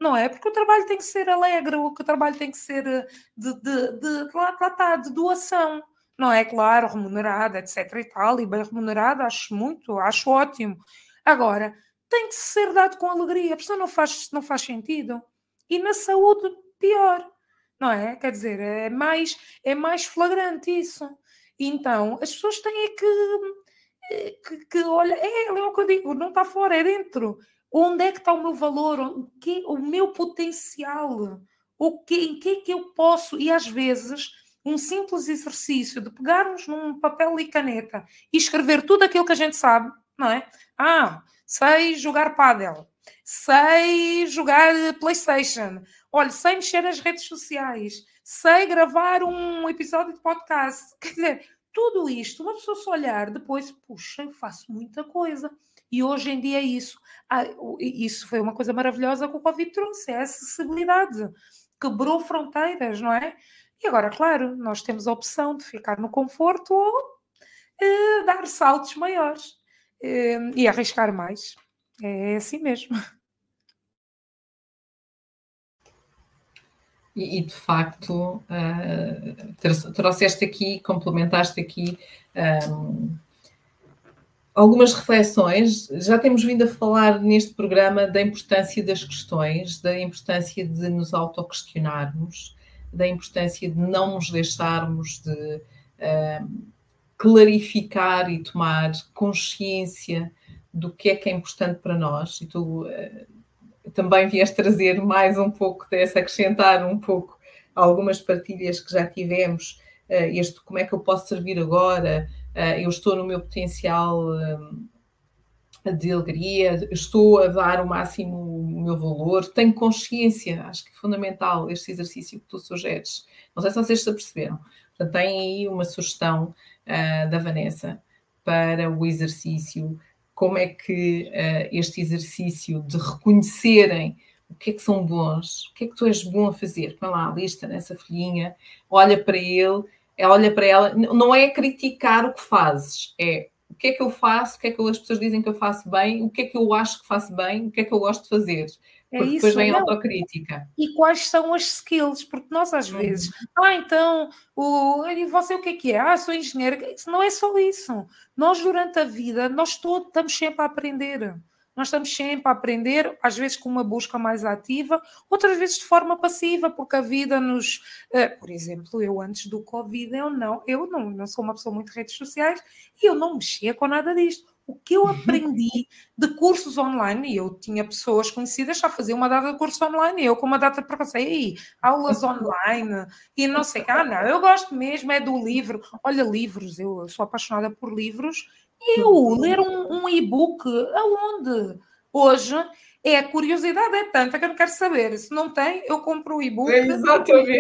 não é? Porque o trabalho tem que ser alegre, o trabalho tem que ser eh, de, de, de, de lá, lá está, de doação, não é? Claro, remunerada, etc. e tal, e bem remunerada, acho muito, acho ótimo. Agora, tem que ser dado com alegria, porque senão não faz, não faz sentido. E na saúde, pior, não é? Quer dizer, é mais, é mais flagrante isso. Então, as pessoas têm que, eh, que, que olha, é, é o que eu digo, não está fora, é dentro. Onde é que está o meu valor? O, que, o meu potencial? O que, em que é que eu posso? E às vezes, um simples exercício de pegarmos num papel e caneta e escrever tudo aquilo que a gente sabe, não é? Ah, sei jogar pádel, sei jogar Playstation, olha, sei mexer nas redes sociais, sei gravar um episódio de podcast. Quer dizer, tudo isto, uma pessoa se olhar depois, puxa, eu faço muita coisa. E hoje em dia é isso. Ah, isso foi uma coisa maravilhosa que o Covid trouxe, é a acessibilidade. Quebrou fronteiras, não é? E agora, claro, nós temos a opção de ficar no conforto ou eh, dar saltos maiores eh, e arriscar mais. É assim mesmo. E, e de facto, uh, trouxeste aqui, complementaste aqui um, algumas reflexões. Já temos vindo a falar neste programa da importância das questões, da importância de nos autoquestionarmos, da importância de não nos deixarmos de clarificar e tomar consciência do que é que é importante para nós. E tu uh, também vieste trazer mais um pouco dessa, acrescentar um pouco algumas partilhas que já tivemos este como é que eu posso servir agora, eu estou no meu potencial de alegria, estou a dar o máximo o meu valor, tenho consciência, acho que é fundamental este exercício que tu sugeres. Não sei se vocês se aperceberam. Portanto, tem aí uma sugestão uh, da Vanessa para o exercício, como é que uh, este exercício de reconhecerem o que é que são bons, o que é que tu és bom a fazer, põe lá a lista nessa folhinha, olha para ele, olha para ela, não é criticar o que fazes, é o que é que eu faço, o que é que as pessoas dizem que eu faço bem, o que é que eu acho que faço bem, o que é que eu gosto de fazer. É porque depois vem a autocrítica. E quais são as skills? Porque nós às uhum. vezes, ah, então, o, e você o que é que é? Ah, sou engenheira. Não é só isso. Nós, durante a vida, nós todos estamos sempre a aprender. Nós estamos sempre a aprender, às vezes com uma busca mais ativa, outras vezes de forma passiva, porque a vida nos. Uh, por exemplo, eu antes do Covid, eu não, eu não, não sou uma pessoa muito de redes sociais e eu não mexia com nada disto. O que eu aprendi de cursos online, e eu tinha pessoas conhecidas já faziam uma data de curso online, eu com uma data para você, aí, aulas online, e não sei, ah, não, eu gosto mesmo, é do livro. Olha, livros, eu sou apaixonada por livros eu ler um, um e-book aonde? Hoje é a curiosidade é tanta que eu não quero saber. Se não tem, eu compro o e-book,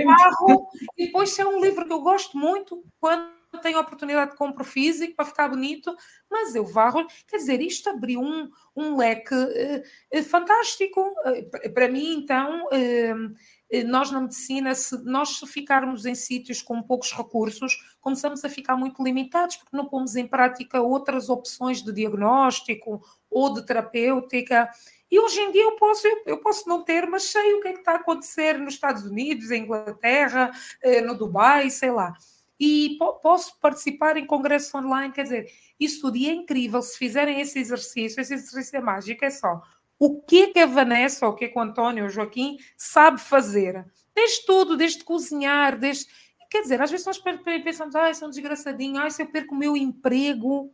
carro, e depois se é um livro que eu gosto muito, quando tenho a oportunidade de compro físico para ficar bonito, mas eu varro. Quer dizer, isto abriu um, um leque uh, fantástico. Uh, para mim, então, nós na medicina, se nós ficarmos em sítios com poucos recursos, começamos a ficar muito limitados, porque não pomos em prática outras opções de diagnóstico ou de terapêutica. E hoje em dia eu posso, eu, posso não ter, mas sei o que é que está a acontecer nos Estados Unidos, em Inglaterra, no Dubai, sei lá. E po posso participar em congressos online, quer dizer, isso tudo é incrível se fizerem esse exercício, esse exercício é mágico, é só o que que a Vanessa, ou o que que o António ou o Joaquim sabe fazer. Desde tudo, desde cozinhar, desde... Quer dizer, às vezes nós pensamos, ah, sou um desgraçadinho, ah, se eu perco o meu emprego,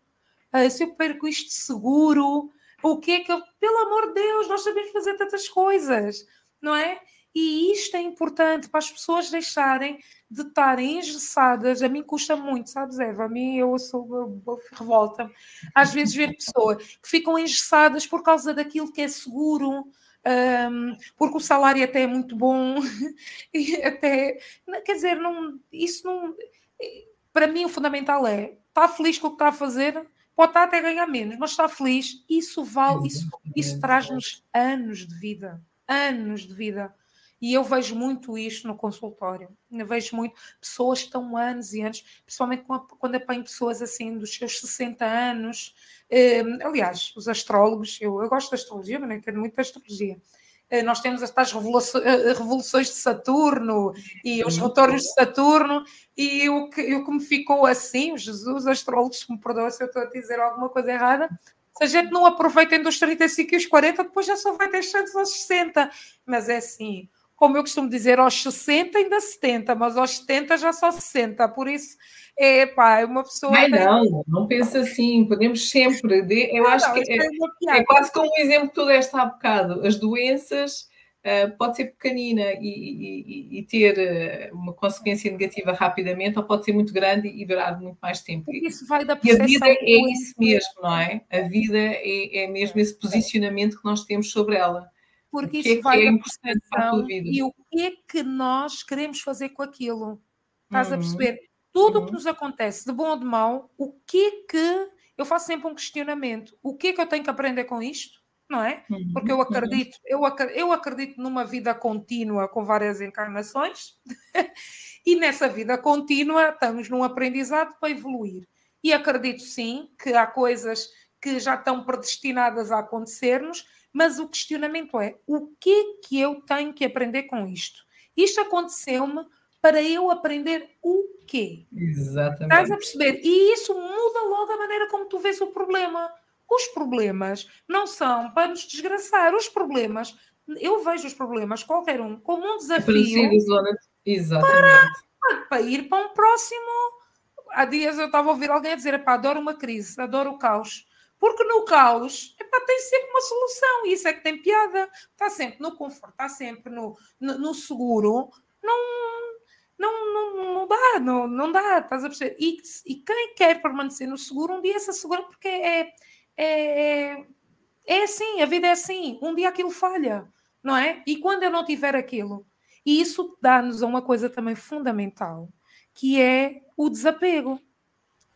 ah, se eu perco isto seguro, o que é que eu... Pelo amor de Deus, nós sabemos fazer tantas coisas, não é? E isto é importante para as pessoas deixarem de estarem engessadas. A mim custa muito, sabes, Eva? A mim eu sou revolta. Às vezes ver pessoas que ficam engessadas por causa daquilo que é seguro. Um, porque o salário até é muito bom e até quer dizer não isso não para mim o fundamental é está feliz com o que está a fazer pode estar até ganhar menos mas está feliz isso vale isso, isso traz-nos anos de vida anos de vida e eu vejo muito isto no consultório. Eu vejo muito pessoas que estão anos e anos, principalmente quando apanho pessoas assim dos seus 60 anos. Hum, aliás, os astrólogos, eu, eu gosto da astrologia, mas não entendo muito da astrologia. Eh, nós temos as tais eh, revoluções de Saturno e os retornos de Saturno, e o que, o que me ficou assim, Jesus, astrólogos me perdoam se eu estou a dizer alguma coisa errada, se a gente não aproveita dos 35 e os 40, depois já só vai ter chances aos 60. Mas é assim, como eu costumo dizer, aos 60 ainda 70, mas aos 70 já só 60. Por isso, é pá, é uma pessoa. Ai, tem... não, não pensa assim, podemos sempre. De... Eu não, acho não, que é, é, é, quase como o exemplo que tu deste há bocado. As doenças. Uh, pode ser pequenina e, e, e, ter uh, uma consequência negativa rapidamente, ou pode ser muito grande e durar muito mais tempo. Isso vai da e a vida é isso mesmo, não é? A vida é, é mesmo esse posicionamento que nós temos sobre ela porque isso é vai é da percepção e o que é que nós queremos fazer com aquilo. Estás uhum. a perceber? Tudo o uhum. que nos acontece, de bom ou de mau, o que é que. Eu faço sempre um questionamento. O que é que eu tenho que aprender com isto? Não é? Uhum. Porque eu uhum. acredito, eu, eu acredito numa vida contínua com várias encarnações, e nessa vida contínua estamos num aprendizado para evoluir. E acredito sim que há coisas que já estão predestinadas a acontecer-nos mas o questionamento é: o que é que eu tenho que aprender com isto? Isto aconteceu-me para eu aprender o quê? Exatamente. Estás a perceber? E isso muda logo a maneira como tu vês o problema. Os problemas não são para nos desgraçar. Os problemas, eu vejo os problemas, qualquer um, como um desafio. Exatamente. Para, para ir para um próximo. Há dias eu estava a ouvir alguém dizer: adoro uma crise, adoro o caos. Porque no caos, epá, tem sempre uma solução, e isso é que tem piada. Está sempre no conforto, está sempre no, no, no seguro. Não, não, não, não dá, não, não dá, estás a perceber? E, e quem quer permanecer no seguro, um dia se assegura, porque é, é, é, é assim, a vida é assim, um dia aquilo falha, não é? E quando eu não tiver aquilo, e isso dá-nos a uma coisa também fundamental, que é o desapego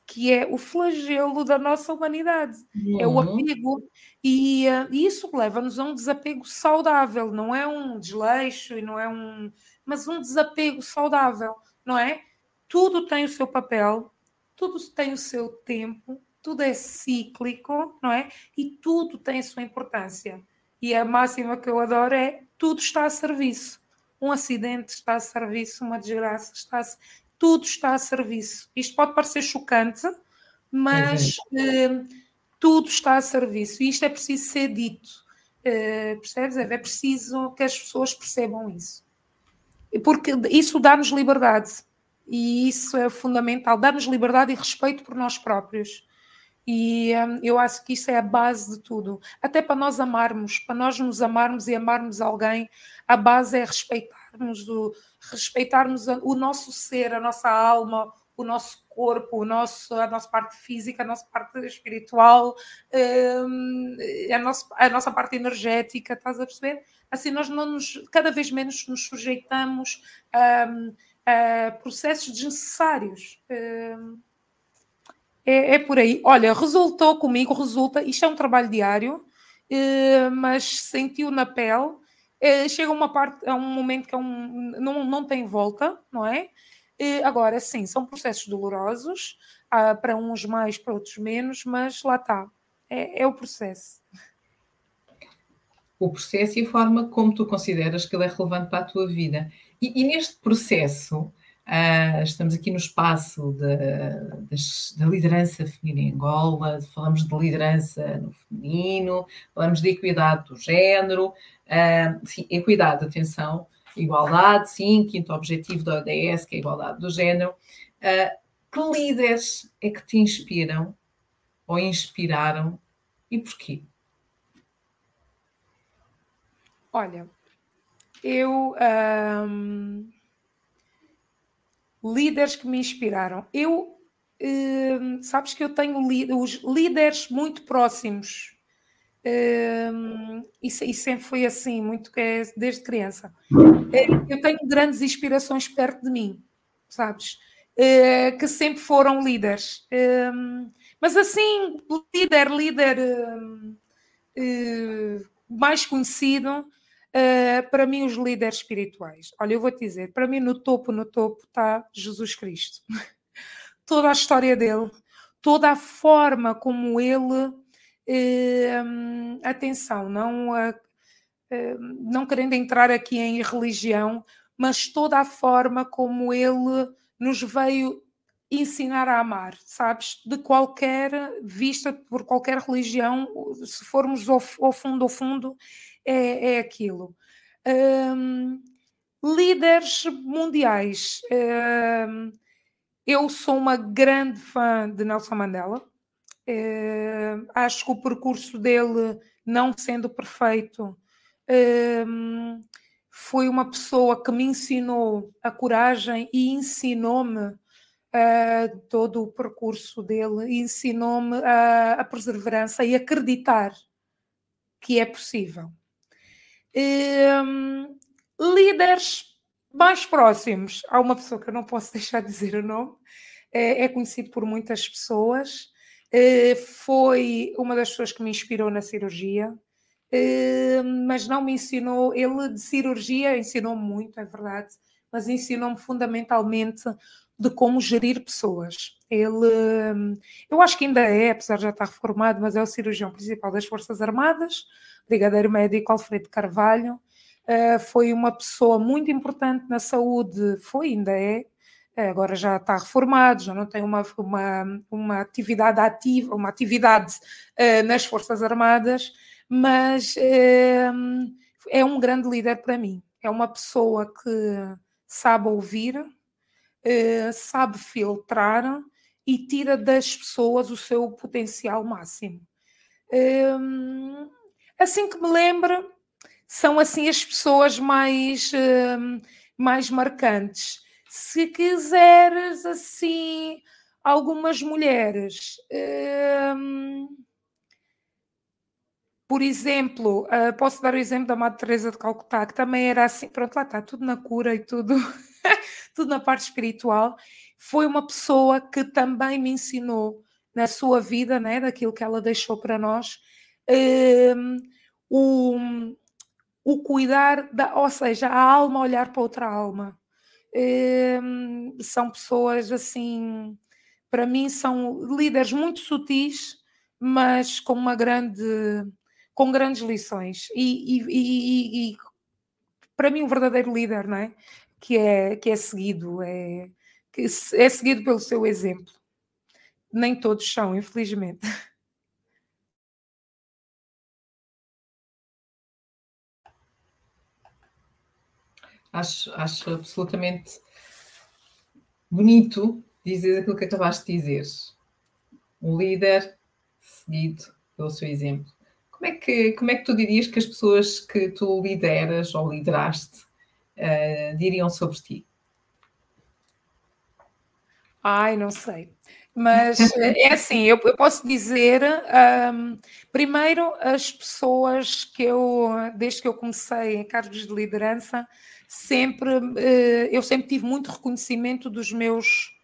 que é o flagelo da nossa humanidade, uhum. é o uhum. apego, e, uh, isso leva-nos a um desapego saudável, não é um desleixo e não é um, mas um desapego saudável, não é? Tudo tem o seu papel, tudo tem o seu tempo, tudo é cíclico, não é? E tudo tem a sua importância. E a máxima que eu adoro é tudo está a serviço. Um acidente está a serviço, uma desgraça está a tudo está a serviço. Isto pode parecer chocante, mas uh, tudo está a serviço. E isto é preciso ser dito. Uh, percebes? É preciso que as pessoas percebam isso. Porque isso dá-nos liberdade. E isso é fundamental. Dá-nos liberdade e respeito por nós próprios. E um, eu acho que isso é a base de tudo. Até para nós amarmos, para nós nos amarmos e amarmos alguém, a base é respeitarmos o, respeitarmos o nosso ser, a nossa alma, o nosso corpo, o nosso, a nossa parte física, a nossa parte espiritual, hum, a, nossa, a nossa parte energética, estás a perceber? Assim, nós não nos, cada vez menos nos sujeitamos a, a processos desnecessários. Hum, é, é, por aí. Olha, resultou comigo, resulta, isto é um trabalho diário, hum, mas sentiu na pele chega uma parte, a um momento que é um, não, não tem volta, não é? E agora, sim, são processos dolorosos, ah, para uns mais, para outros menos, mas lá está, é, é o processo. O processo e a forma como tu consideras que ele é relevante para a tua vida. E, e neste processo, Uh, estamos aqui no espaço da, da, liderança feminina em Angola, falamos de liderança no feminino, falamos de equidade do género, uh, sim, equidade, atenção, igualdade, sim, quinto objetivo da ODS, que é a igualdade do género. Uh, que líderes é que te inspiram ou inspiraram e porquê? Olha, eu. Um líderes que me inspiraram. Eu, uh, sabes que eu tenho os líderes muito próximos. Uh, e, e, sempre foi assim, muito é desde criança. Uh, eu tenho grandes inspirações perto de mim, sabes? Uh, que sempre foram líderes. mas assim, líder, líder mais conhecido, Uh, para mim, os líderes espirituais. Olha, eu vou te dizer, para mim, no topo, no topo está Jesus Cristo. toda a história dele, toda a forma como ele. Uh, atenção, não, uh, não querendo entrar aqui em religião, mas toda a forma como ele nos veio ensinar a amar, sabes? De qualquer vista, por qualquer religião, se formos ao, ao fundo, ao fundo, é, é aquilo. Um, líderes mundiais. Um, eu sou uma grande fã de Nelson Mandela. Uh, acho que o percurso dele, não sendo perfeito, foi uma pessoa que me ensinou a coragem e ensinou-me uh, todo o percurso dele, ensinou-me a, a perseverança e acreditar que é possível. Um, líderes mais próximos. Há uma pessoa que eu não posso deixar de dizer o nome, é, é conhecido por muitas pessoas, é, foi uma das pessoas que me inspirou na cirurgia, é, mas não me ensinou. Ele de cirurgia ensinou muito, é verdade, mas ensinou-me fundamentalmente de como gerir pessoas. Ele, eu acho que ainda é, apesar de já estar reformado, mas é o cirurgião principal das Forças Armadas brigadeiro médico Alfredo Carvalho, uh, foi uma pessoa muito importante na saúde, foi, ainda é, eh, agora já está reformado, já não tem uma, uma, uma atividade ativa, uma atividade uh, nas Forças Armadas, mas uh, é um grande líder para mim. É uma pessoa que sabe ouvir, uh, sabe filtrar e tira das pessoas o seu potencial máximo. Assim que me lembro, são assim as pessoas mais, uh, mais marcantes. Se quiseres, assim, algumas mulheres. Hum, por exemplo, uh, posso dar o exemplo da Madre Teresa de Calcutá, que também era assim, pronto, lá está, tudo na cura e tudo, tudo na parte espiritual. Foi uma pessoa que também me ensinou na sua vida, né, daquilo que ela deixou para nós, o, o cuidar, da, ou seja, a alma olhar para outra alma. Um, são pessoas assim, para mim, são líderes muito sutis, mas com uma grande com grandes lições e, e, e, e, para mim um verdadeiro líder, não é? Que é, que é seguido, é, que é seguido pelo seu exemplo. Nem todos são, infelizmente. Acho, acho absolutamente bonito dizer aquilo que acabaste de dizer. Um líder seguido pelo seu exemplo. Como é que, como é que tu dirias que as pessoas que tu lideras ou lideraste uh, diriam sobre ti? Ai, não sei. Mas é assim, eu, eu posso dizer, um, primeiro, as pessoas que eu, desde que eu comecei em cargos de liderança, sempre, uh, eu sempre tive muito reconhecimento dos meus,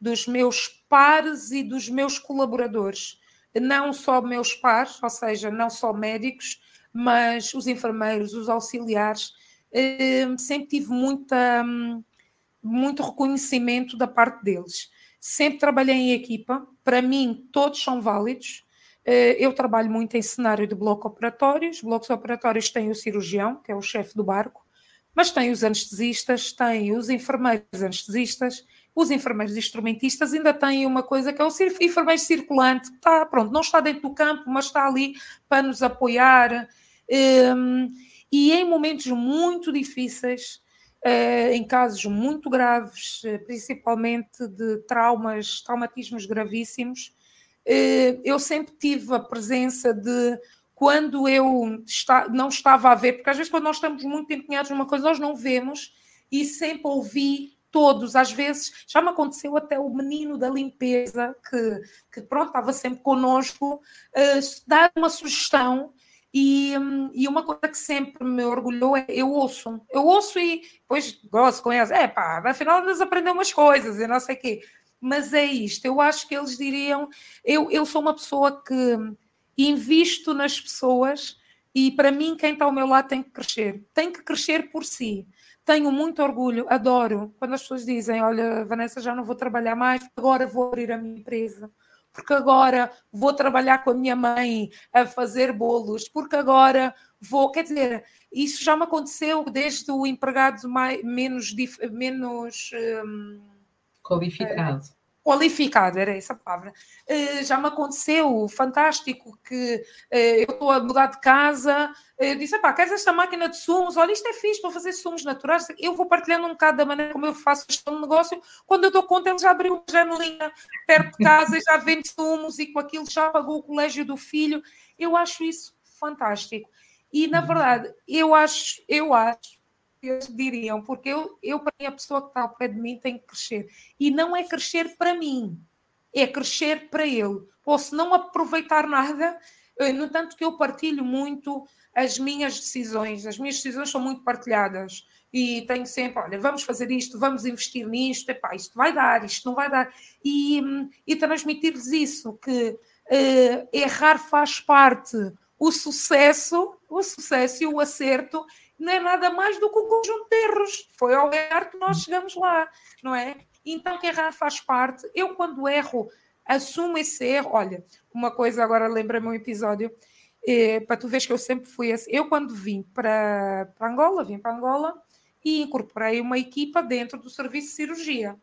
dos meus pares e dos meus colaboradores não só meus pares, ou seja, não só médicos, mas os enfermeiros, os auxiliares, eh, sempre tive muita, muito reconhecimento da parte deles. Sempre trabalhei em equipa, para mim todos são válidos. Eh, eu trabalho muito em cenário de bloco operatórios. Blocos operatórios têm o cirurgião, que é o chefe do barco, mas tem os anestesistas, tem os enfermeiros anestesistas, os enfermeiros instrumentistas ainda têm uma coisa que é o enfermeiro circulante, está, pronto, não está dentro do campo, mas está ali para nos apoiar. Um, e em momentos muito difíceis, uh, em casos muito graves, eh, principalmente de traumas, traumatismos gravíssimos, uh, eu sempre tive a presença de quando eu está, não estava a ver, porque às vezes quando nós estamos muito empenhados numa coisa, nós não vemos, e sempre ouvi todos, às vezes, já me aconteceu até o menino da limpeza, que, que pronto, estava sempre connosco, uh, dar uma sugestão e, um, e, uma coisa que sempre me orgulhou é eu ouço, eu ouço e depois gosto com eles, é pá, afinal eles aprendem umas coisas e não sei o quê. Mas é isto, eu acho que eles diriam, eu, eu sou uma pessoa que invisto nas pessoas e para mim quem está ao meu lado tem que crescer, tem que crescer por si tenho muito orgulho, adoro quando as pessoas dizem: Olha, Vanessa, já não vou trabalhar mais, agora vou abrir a minha empresa, porque agora vou trabalhar com a minha mãe a fazer bolos, porque agora vou. Quer dizer, isso já me aconteceu desde o empregado mais, menos. menos um, qualificado qualificado, era essa a palavra. Uh, já me aconteceu, fantástico, que uh, eu estou a mudar de casa, uh, disse, pá, queres esta máquina de sumos? Olha, isto é fixe para fazer sumos naturais. Eu vou partilhando um bocado da maneira como eu faço este negócio. Quando eu dou conta, ele já abriu uma janelinha perto de casa e já vende sumos e com aquilo já pagou o colégio do filho. Eu acho isso fantástico. E, na uhum. verdade, eu acho, eu acho eles diriam, porque eu, eu para mim, a pessoa que está ao pé de mim tem que crescer. E não é crescer para mim, é crescer para ele. Posso não aproveitar nada, eh, no tanto que eu partilho muito as minhas decisões, as minhas decisões são muito partilhadas e tenho sempre, olha, vamos fazer isto, vamos investir nisto, epá, isto vai dar, isto não vai dar, e, e transmitir-lhes isso, que uh, errar faz parte, o sucesso, o sucesso e o acerto não é nada mais do que um conjunto de erros. Foi ao errar que nós chegamos lá, não é? Então, que errar faz parte. Eu, quando erro, assumo esse erro. Olha, uma coisa agora lembra-me um episódio, eh, para tu veres que eu sempre fui assim. Eu, quando vim para, para Angola, vim para Angola e incorporei uma equipa dentro do serviço de cirurgia.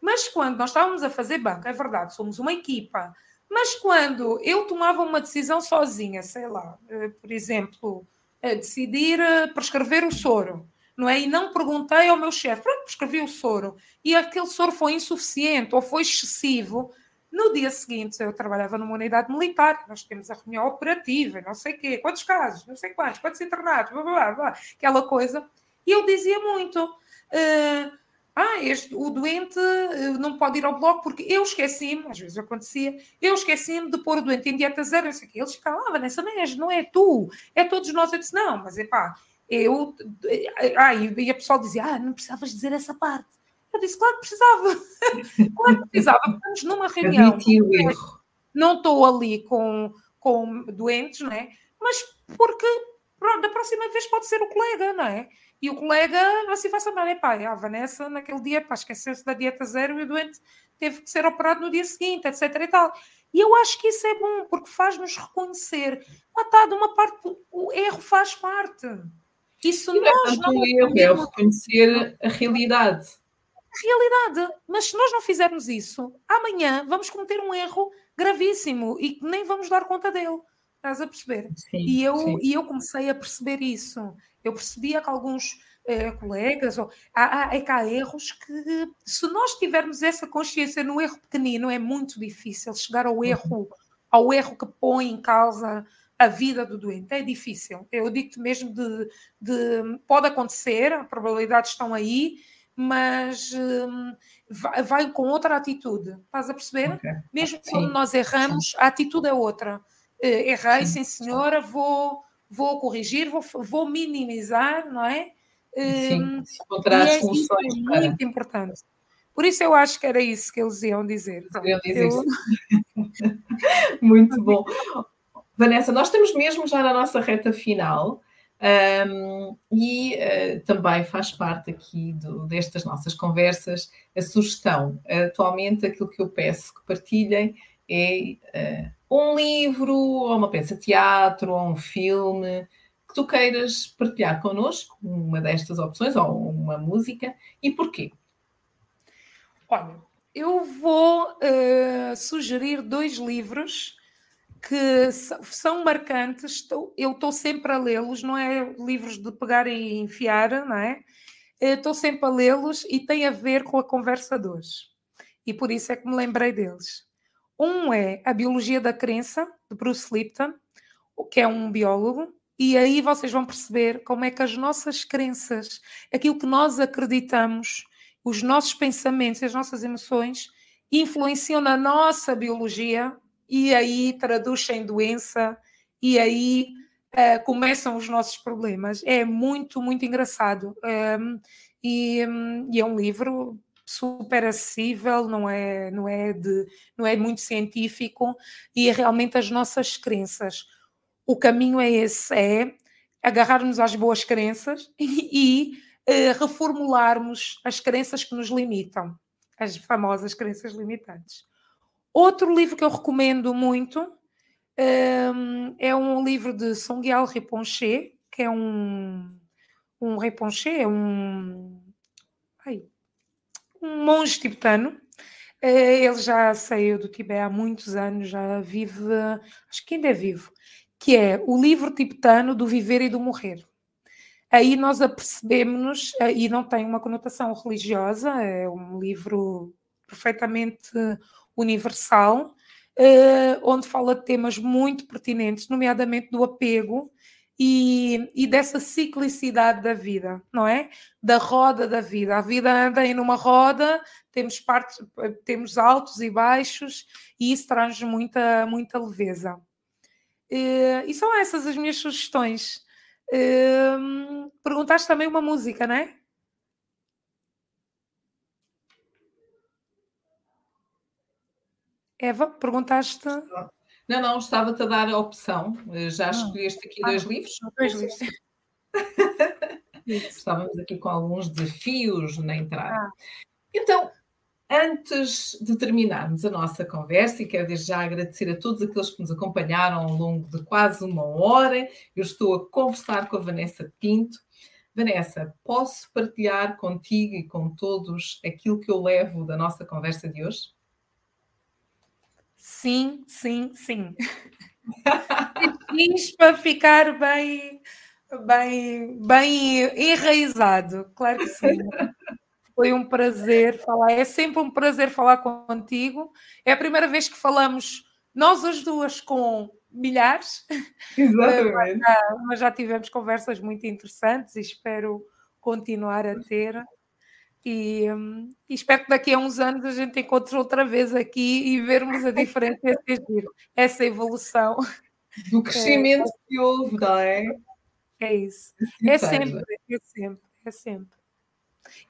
Mas quando nós estávamos a fazer banco, é verdade, somos uma equipa. Mas quando eu tomava uma decisão sozinha, sei lá, eh, por exemplo, a decidir prescrever o soro, não é? E não perguntei ao meu chefe, pronto, prescrevi o soro, e aquele soro foi insuficiente ou foi excessivo. No dia seguinte, eu trabalhava numa unidade militar, nós temos a reunião operativa, não sei quê, quantos casos, não sei quantos, quantos internados, blá, blá, blá, aquela coisa. E eu dizia muito, uh, ah, este, o doente eh, não pode ir ao bloco porque eu esqueci-me, às vezes acontecia, eu esqueci-me de pôr o doente em dieta zero, não sei o quê. Eles ficavam, ah, Vanessa, mas não é tu, é todos nós. Eu disse, não, mas é pá, eu. Ah, e a pessoa dizia, ah, não precisavas dizer essa parte. Eu disse, claro que precisava, claro que precisava, estamos numa reunião. Não estou ali com, com doentes, não é? Mas porque da próxima vez pode ser o colega, não é? E o colega assim vai saber, é pá, a Vanessa naquele dia esqueceu-se da dieta zero e o doente teve que ser operado no dia seguinte, etc. e tal. E eu acho que isso é bom, porque faz-nos reconhecer. Ah, tá, de uma parte, o erro faz parte. Isso e nós não. O erro é reconhecer a realidade. A realidade. Mas se nós não fizermos isso, amanhã vamos cometer um erro gravíssimo e que nem vamos dar conta dele. Estás a perceber? Sim, e, eu, sim. e eu comecei a perceber isso. Eu percebia que alguns eh, colegas, ou, há, há, é que há erros que, se nós tivermos essa consciência no erro pequenino, é muito difícil chegar ao uhum. erro, ao erro que põe em causa a vida do doente. É difícil. Eu digo-te mesmo de, de, Pode acontecer, as probabilidades estão aí, mas hum, vai, vai, com outra atitude. Estás a perceber? Okay. Mesmo sim. quando nós erramos, a atitude é outra. Uh, errei, sim, senhora, vou vou corrigir, vou, vou minimizar, não é? Sim, hum, encontrar é, soluções. é para... muito importante. Por isso eu acho que era isso que eles iam dizer. Eu dizer eu... muito bom. Vanessa, nós estamos mesmo já na nossa reta final. Um, e uh, também faz parte aqui do, destas nossas conversas a sugestão. Atualmente, aquilo que eu peço que partilhem é uh, um livro, ou uma peça de teatro, ou um filme que tu queiras partilhar connosco, uma destas opções, ou uma música, e porquê? Olha, eu vou uh, sugerir dois livros que são marcantes, eu estou sempre a lê-los, não é livros de pegar e enfiar, não é? Estou sempre a lê-los e tem a ver com a conversa de hoje. E por isso é que me lembrei deles. Um é A Biologia da Crença, de Bruce Lipton, que é um biólogo, e aí vocês vão perceber como é que as nossas crenças, aquilo que nós acreditamos, os nossos pensamentos, as nossas emoções, influenciam na nossa biologia e aí traduzem em doença e aí uh, começam os nossos problemas. É muito, muito engraçado. Um, e, um, e é um livro super acessível, não é, não é de, não é muito científico e é realmente as nossas crenças. O caminho é esse, é agarrarmos às boas crenças e, e uh, reformularmos as crenças que nos limitam, as famosas crenças limitantes. Outro livro que eu recomendo muito ehm, é um livro de Songyal Rinpoche, que é um um Rinpoche, é um um monge tibetano. Eh, ele já saiu do Tibete há muitos anos, já vive, acho que ainda é vivo, que é o livro tibetano do viver e do morrer. Aí nós apercebemos-nos, eh, e não tem uma conotação religiosa, é um livro perfeitamente universal, eh, onde fala de temas muito pertinentes, nomeadamente do apego e, e, dessa ciclicidade da vida, não é? Da roda da vida. A vida anda em uma roda, temos partes, temos altos e baixos, e isso traz muita, muita leveza. E, e são essas as minhas sugestões. Hum, perguntaste também uma música, não é? Eva, perguntaste. Não, não, estava-te a dar a opção. Eh, já ah. escolheste aqui ah, dois livros? Dois livros. Estávamos aqui com alguns desafios na entrada. Ah. Então, antes de terminarmos a nossa conversa, e quero desde já agradecer a todos aqueles que nos acompanharam ao longo de quase uma hora, eu estou a conversar com a Vanessa Pinto. Vanessa, posso partilhar contigo e com todos aquilo que eu levo da nossa conversa de hoje? Sim, sim, sim. Fiz para ficar bem, bem, bem enraizado, claro que sim. Foi um prazer falar, é sempre um prazer falar contigo. É a primeira vez que falamos nós as duas com milhares, Exatamente. mas, já, mas já tivemos conversas muito interessantes e espero continuar a ter. E, um, e, espero que daqui a uns anos a gente encontre outra vez aqui e vermos a diferença, essa evolução. Do crescimento é, que houve, não é? É isso. É sempre, é sempre, é sempre.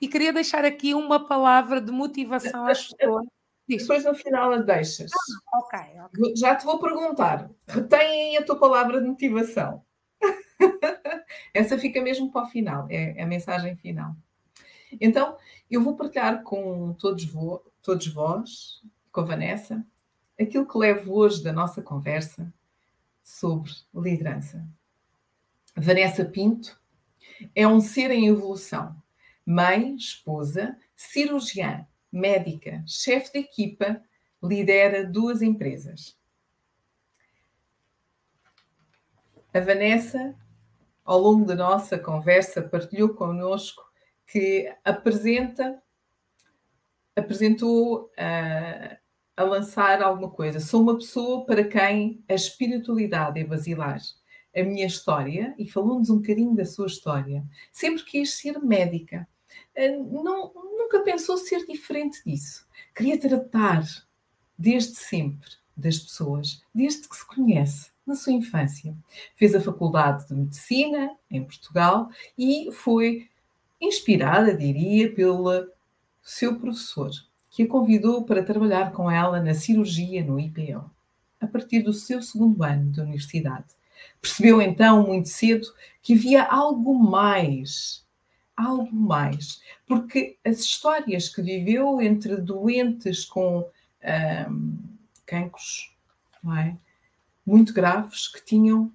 E queria deixar aqui uma palavra de motivação às pessoas. Depois no final a deixas. Ah, ok, ok. Já te vou perguntar. Retém a tua palavra de motivação. Essa fica mesmo para o final, é, é a mensagem final. Então, eu vou partilhar com todos, vo todos vós, com a Vanessa, aquilo que levo hoje da nossa conversa sobre liderança. Vanessa Pinto é um ser em evolução, mãe, esposa, cirurgiã, médica, chefe de equipa, lidera duas empresas. A Vanessa, ao longo da nossa conversa, partilhou connosco que apresenta, apresentou uh, a lançar alguma coisa. Sou uma pessoa para quem a espiritualidade é basilar. A minha história, e falou-nos um bocadinho da sua história, sempre quis ser médica. Uh, não, nunca pensou ser diferente disso. Queria tratar, desde sempre, das pessoas, desde que se conhece, na sua infância. Fez a Faculdade de Medicina em Portugal e foi inspirada, diria, pelo seu professor, que a convidou para trabalhar com ela na cirurgia no IPO, a partir do seu segundo ano de universidade. Percebeu então muito cedo que havia algo mais, algo mais, porque as histórias que viveu entre doentes com um, cancros, é? muito graves, que tinham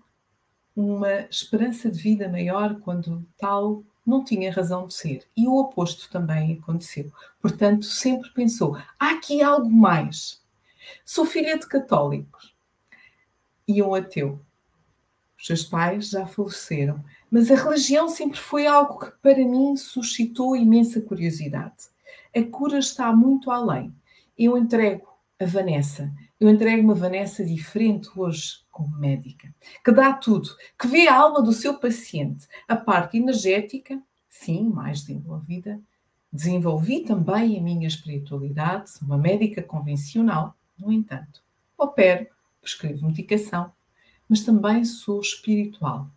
uma esperança de vida maior quando tal não tinha razão de ser. E o oposto também aconteceu. Portanto, sempre pensou: há aqui algo mais. Sou filha de católicos e um ateu. Os seus pais já faleceram, mas a religião sempre foi algo que para mim suscitou imensa curiosidade. A cura está muito além. Eu entrego a Vanessa. Eu entrego uma Vanessa diferente hoje como médica, que dá tudo, que vê a alma do seu paciente, a parte energética, sim, mais desenvolvida. Desenvolvi também a minha espiritualidade, uma médica convencional, no entanto, opero, prescrevo medicação, mas também sou espiritual.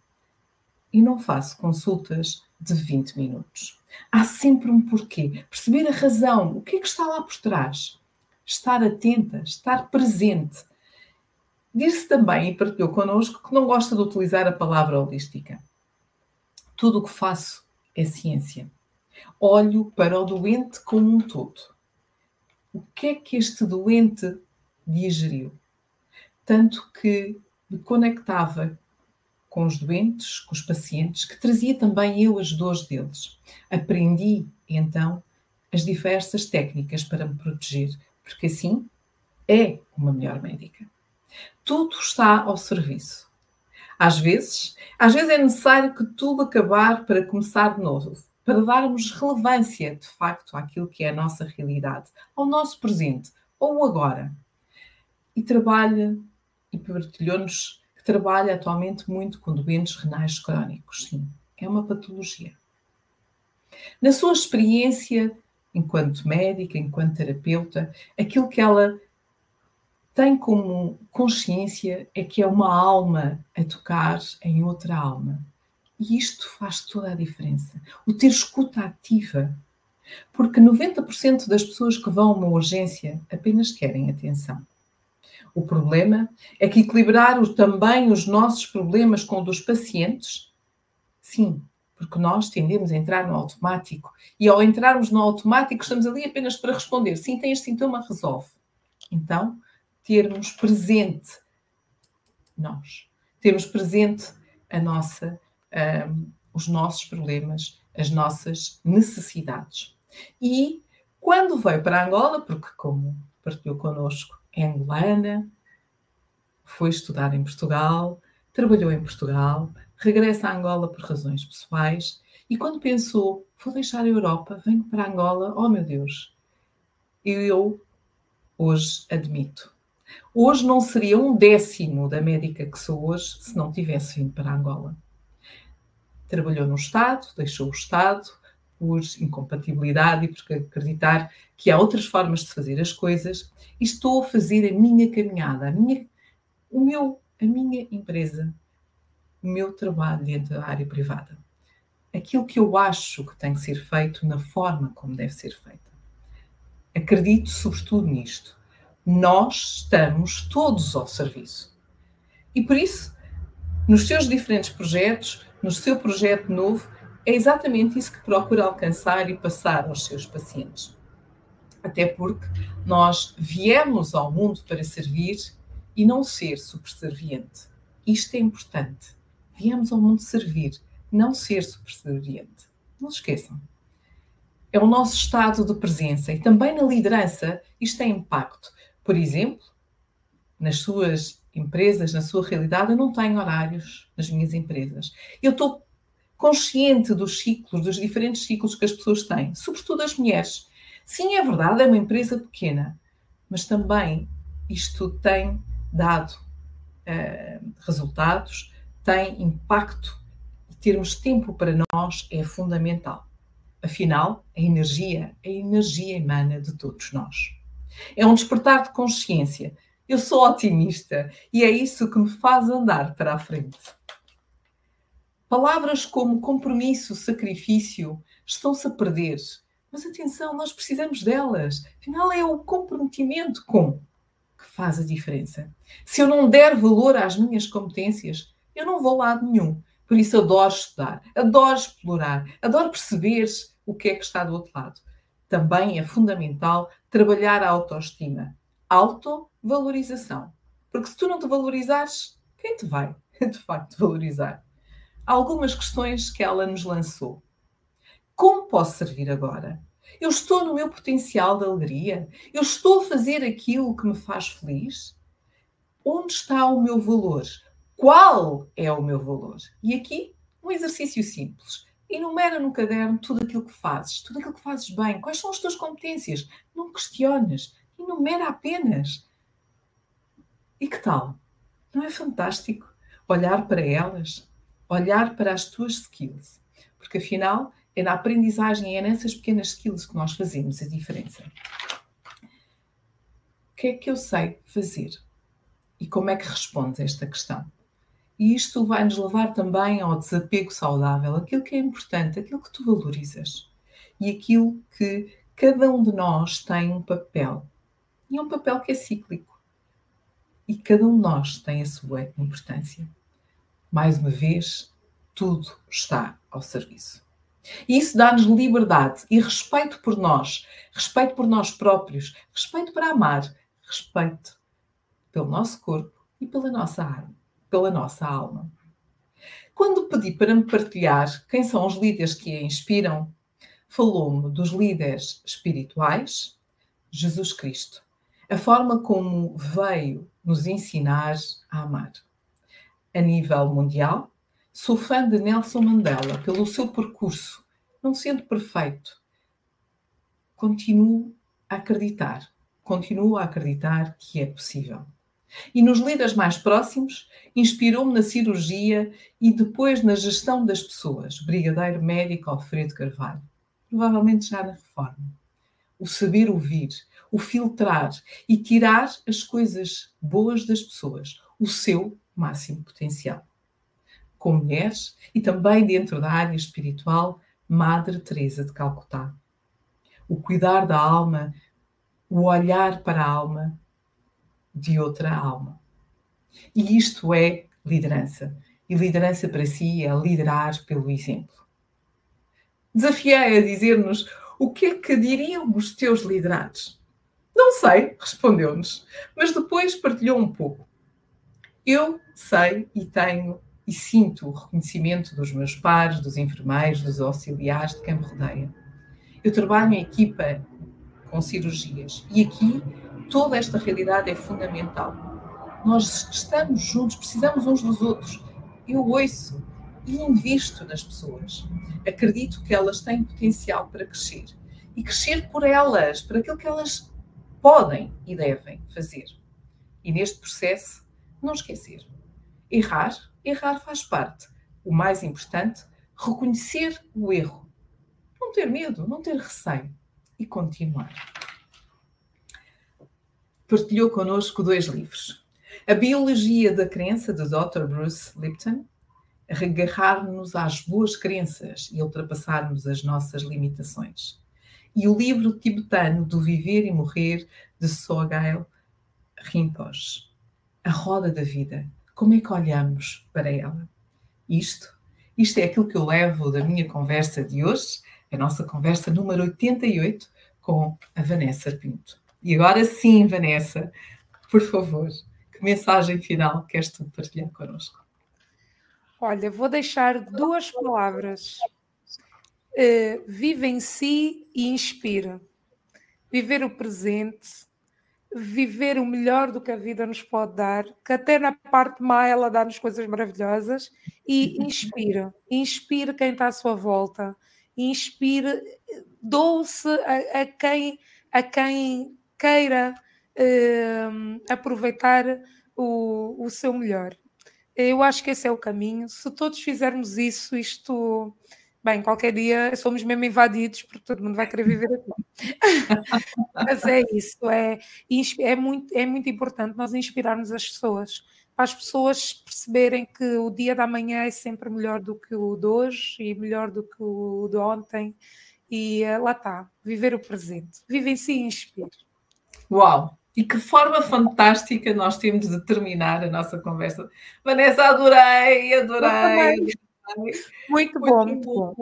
E não faço consultas de 20 minutos. Há sempre um porquê, perceber a razão, o que é que está lá por trás. Estar atenta, estar presente, Disse também e partilhou connosco que não gosta de utilizar a palavra holística. Tudo o que faço é ciência. Olho para o doente como um todo. O que é que este doente digeriu? Tanto que me conectava com os doentes, com os pacientes, que trazia também eu as dores deles. Aprendi, então, as diversas técnicas para me proteger, porque assim é uma melhor médica. Tudo está ao serviço. Às vezes, às vezes é necessário que tudo acabar para começar de novo, para darmos relevância, de facto, àquilo que é a nossa realidade, ao nosso presente, ou agora. E trabalha, e partilhou-nos que trabalha atualmente muito com doentes renais crónicos. Sim, é uma patologia. Na sua experiência, enquanto médica, enquanto terapeuta, aquilo que ela tem como consciência é que é uma alma a tocar em outra alma. E isto faz toda a diferença. O ter escuta ativa. Porque 90% das pessoas que vão a uma urgência apenas querem atenção. O problema é que equilibrar também os nossos problemas com os dos pacientes, sim, porque nós tendemos a entrar no automático. E ao entrarmos no automático, estamos ali apenas para responder: sim, tem este sintoma, resolve. Então, termos presente nós, termos presente a nossa, um, os nossos problemas, as nossas necessidades. E quando veio para Angola, porque como partilhou connosco, é angolana, foi estudar em Portugal, trabalhou em Portugal, regressa a Angola por razões pessoais e quando pensou, vou deixar a Europa, venho para Angola, oh meu Deus, eu hoje admito, Hoje não seria um décimo da médica que sou hoje se não tivesse vindo para Angola. Trabalhou no Estado, deixou o Estado, por incompatibilidade e por acreditar que há outras formas de fazer as coisas e estou a fazer a minha caminhada, a minha, o meu, a minha empresa, o meu trabalho dentro da área privada. Aquilo que eu acho que tem que ser feito na forma como deve ser feita. Acredito sobretudo nisto. Nós estamos todos ao serviço. E por isso, nos seus diferentes projetos, no seu projeto novo, é exatamente isso que procura alcançar e passar aos seus pacientes. Até porque nós viemos ao mundo para servir e não ser subserviente. Isto é importante. Viemos ao mundo servir, não ser subserviente. Não se esqueçam. É o nosso estado de presença e também na liderança isto tem impacto. Por exemplo, nas suas empresas, na sua realidade, eu não tenho horários nas minhas empresas. Eu estou consciente dos ciclos, dos diferentes ciclos que as pessoas têm, sobretudo as mulheres. Sim, é verdade, é uma empresa pequena, mas também isto tem dado uh, resultados, tem impacto termos tempo para nós é fundamental. Afinal, a energia, a energia emana de todos nós. É um despertar de consciência. Eu sou otimista e é isso que me faz andar para a frente. Palavras como compromisso, sacrifício estão-se a perder. Mas atenção, nós precisamos delas. Afinal, é o comprometimento com que faz a diferença. Se eu não der valor às minhas competências, eu não vou lá nenhum. Por isso adoro estudar, adoro explorar, adoro perceber o que é que está do outro lado. Também é fundamental trabalhar a autoestima, autovalorização. Porque se tu não te valorizares, quem te vai, de facto, valorizar? Algumas questões que ela nos lançou. Como posso servir agora? Eu estou no meu potencial de alegria? Eu estou a fazer aquilo que me faz feliz? Onde está o meu valor? Qual é o meu valor? E aqui, um exercício simples. Enumera no caderno tudo aquilo que fazes, tudo aquilo que fazes bem. Quais são as tuas competências? Não questiones. Enumera apenas. E que tal? Não é fantástico olhar para elas, olhar para as tuas skills? Porque afinal, é na aprendizagem, é nessas pequenas skills que nós fazemos a diferença. O que é que eu sei fazer? E como é que respondes a esta questão? E isto vai nos levar também ao desapego saudável, aquilo que é importante, aquilo que tu valorizas e aquilo que cada um de nós tem um papel. E é um papel que é cíclico. E cada um de nós tem a sua importância. Mais uma vez, tudo está ao serviço. E isso dá-nos liberdade e respeito por nós, respeito por nós próprios, respeito para amar, respeito pelo nosso corpo e pela nossa alma pela nossa alma. Quando pedi para me partilhar quem são os líderes que a inspiram, falou-me dos líderes espirituais, Jesus Cristo, a forma como veio nos ensinar a amar. A nível mundial, sou fã de Nelson Mandela pelo seu percurso, não sendo perfeito. Continuo a acreditar, continuo a acreditar que é possível. E nos líderes mais próximos, inspirou-me na cirurgia e depois na gestão das pessoas, Brigadeiro Médico Alfredo Carvalho, provavelmente já na reforma. O saber ouvir, o filtrar e tirar as coisas boas das pessoas, o seu máximo potencial. Com mulheres e também dentro da área espiritual, Madre Teresa de Calcutá. O cuidar da alma, o olhar para a alma, de outra alma. E isto é liderança. E liderança para si é liderar pelo exemplo. Desafiei a dizer-nos o que é que diriam os teus liderados. Não sei, respondeu-nos, mas depois partilhou um pouco. Eu sei e tenho e sinto o reconhecimento dos meus pares, dos enfermeiros, dos auxiliares de quem me rodeia. Eu trabalho em equipa com cirurgias e aqui toda esta realidade é fundamental. Nós estamos juntos, precisamos uns dos outros. Eu ouço e invisto nas pessoas. Acredito que elas têm potencial para crescer e crescer por elas, por aquilo que elas podem e devem fazer. E neste processo, não esquecer. Errar, errar faz parte. O mais importante, reconhecer o erro. Não ter medo, não ter receio e continuar. Partilhou connosco dois livros. A Biologia da Crença, de Dr. Bruce Lipton, regarrar-nos às boas crenças e ultrapassarmos as nossas limitações. E o livro tibetano do Viver e Morrer, de Sogail Rinpoche. A roda da vida. Como é que olhamos para ela? Isto, isto é aquilo que eu levo da minha conversa de hoje, a nossa conversa número 88 com a Vanessa Pinto. E agora sim, Vanessa, por favor, que mensagem final queres tu partilhar connosco? Olha, vou deixar duas palavras. Uh, vive em si e inspira. Viver o presente, viver o melhor do que a vida nos pode dar, que até na parte má ela dá-nos coisas maravilhosas, e inspira. Inspire quem está à sua volta. Inspire, doce a, a, quem, a quem queira uh, aproveitar o, o seu melhor. Eu acho que esse é o caminho. Se todos fizermos isso, isto. Bem, qualquer dia somos mesmo invadidos, porque todo mundo vai querer viver aqui. Mas é isso, é, é, muito, é muito importante nós inspirarmos as pessoas, para as pessoas perceberem que o dia da manhã é sempre melhor do que o de hoje e melhor do que o de ontem. E uh, lá está, viver o presente. Vive em si e inspire. Uau! E que forma fantástica nós temos de terminar a nossa conversa. Vanessa, adorei, adorei. Muito, muito bom, muito bom.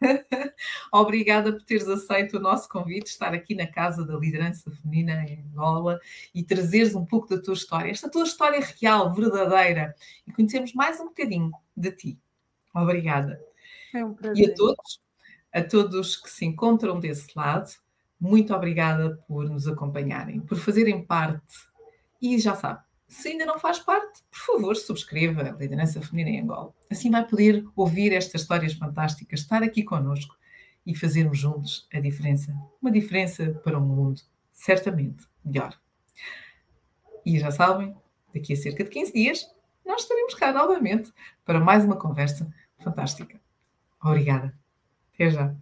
Obrigada por teres aceito o nosso convite, estar aqui na Casa da Liderança Feminina em Angola e trazeres um pouco da tua história, esta tua história real, verdadeira, e conhecermos mais um bocadinho de ti. Obrigada. É um prazer. E a todos, a todos que se encontram desse lado, muito obrigada por nos acompanharem, por fazerem parte. E já sabe, se ainda não faz parte, por favor, subscreva a Liderança Feminina em Angola. Assim vai poder ouvir estas histórias fantásticas, estar aqui connosco e fazermos juntos a diferença. Uma diferença para um mundo certamente melhor. E já sabem, daqui a cerca de 15 dias, nós estaremos cá novamente para mais uma conversa fantástica. Obrigada. Até já.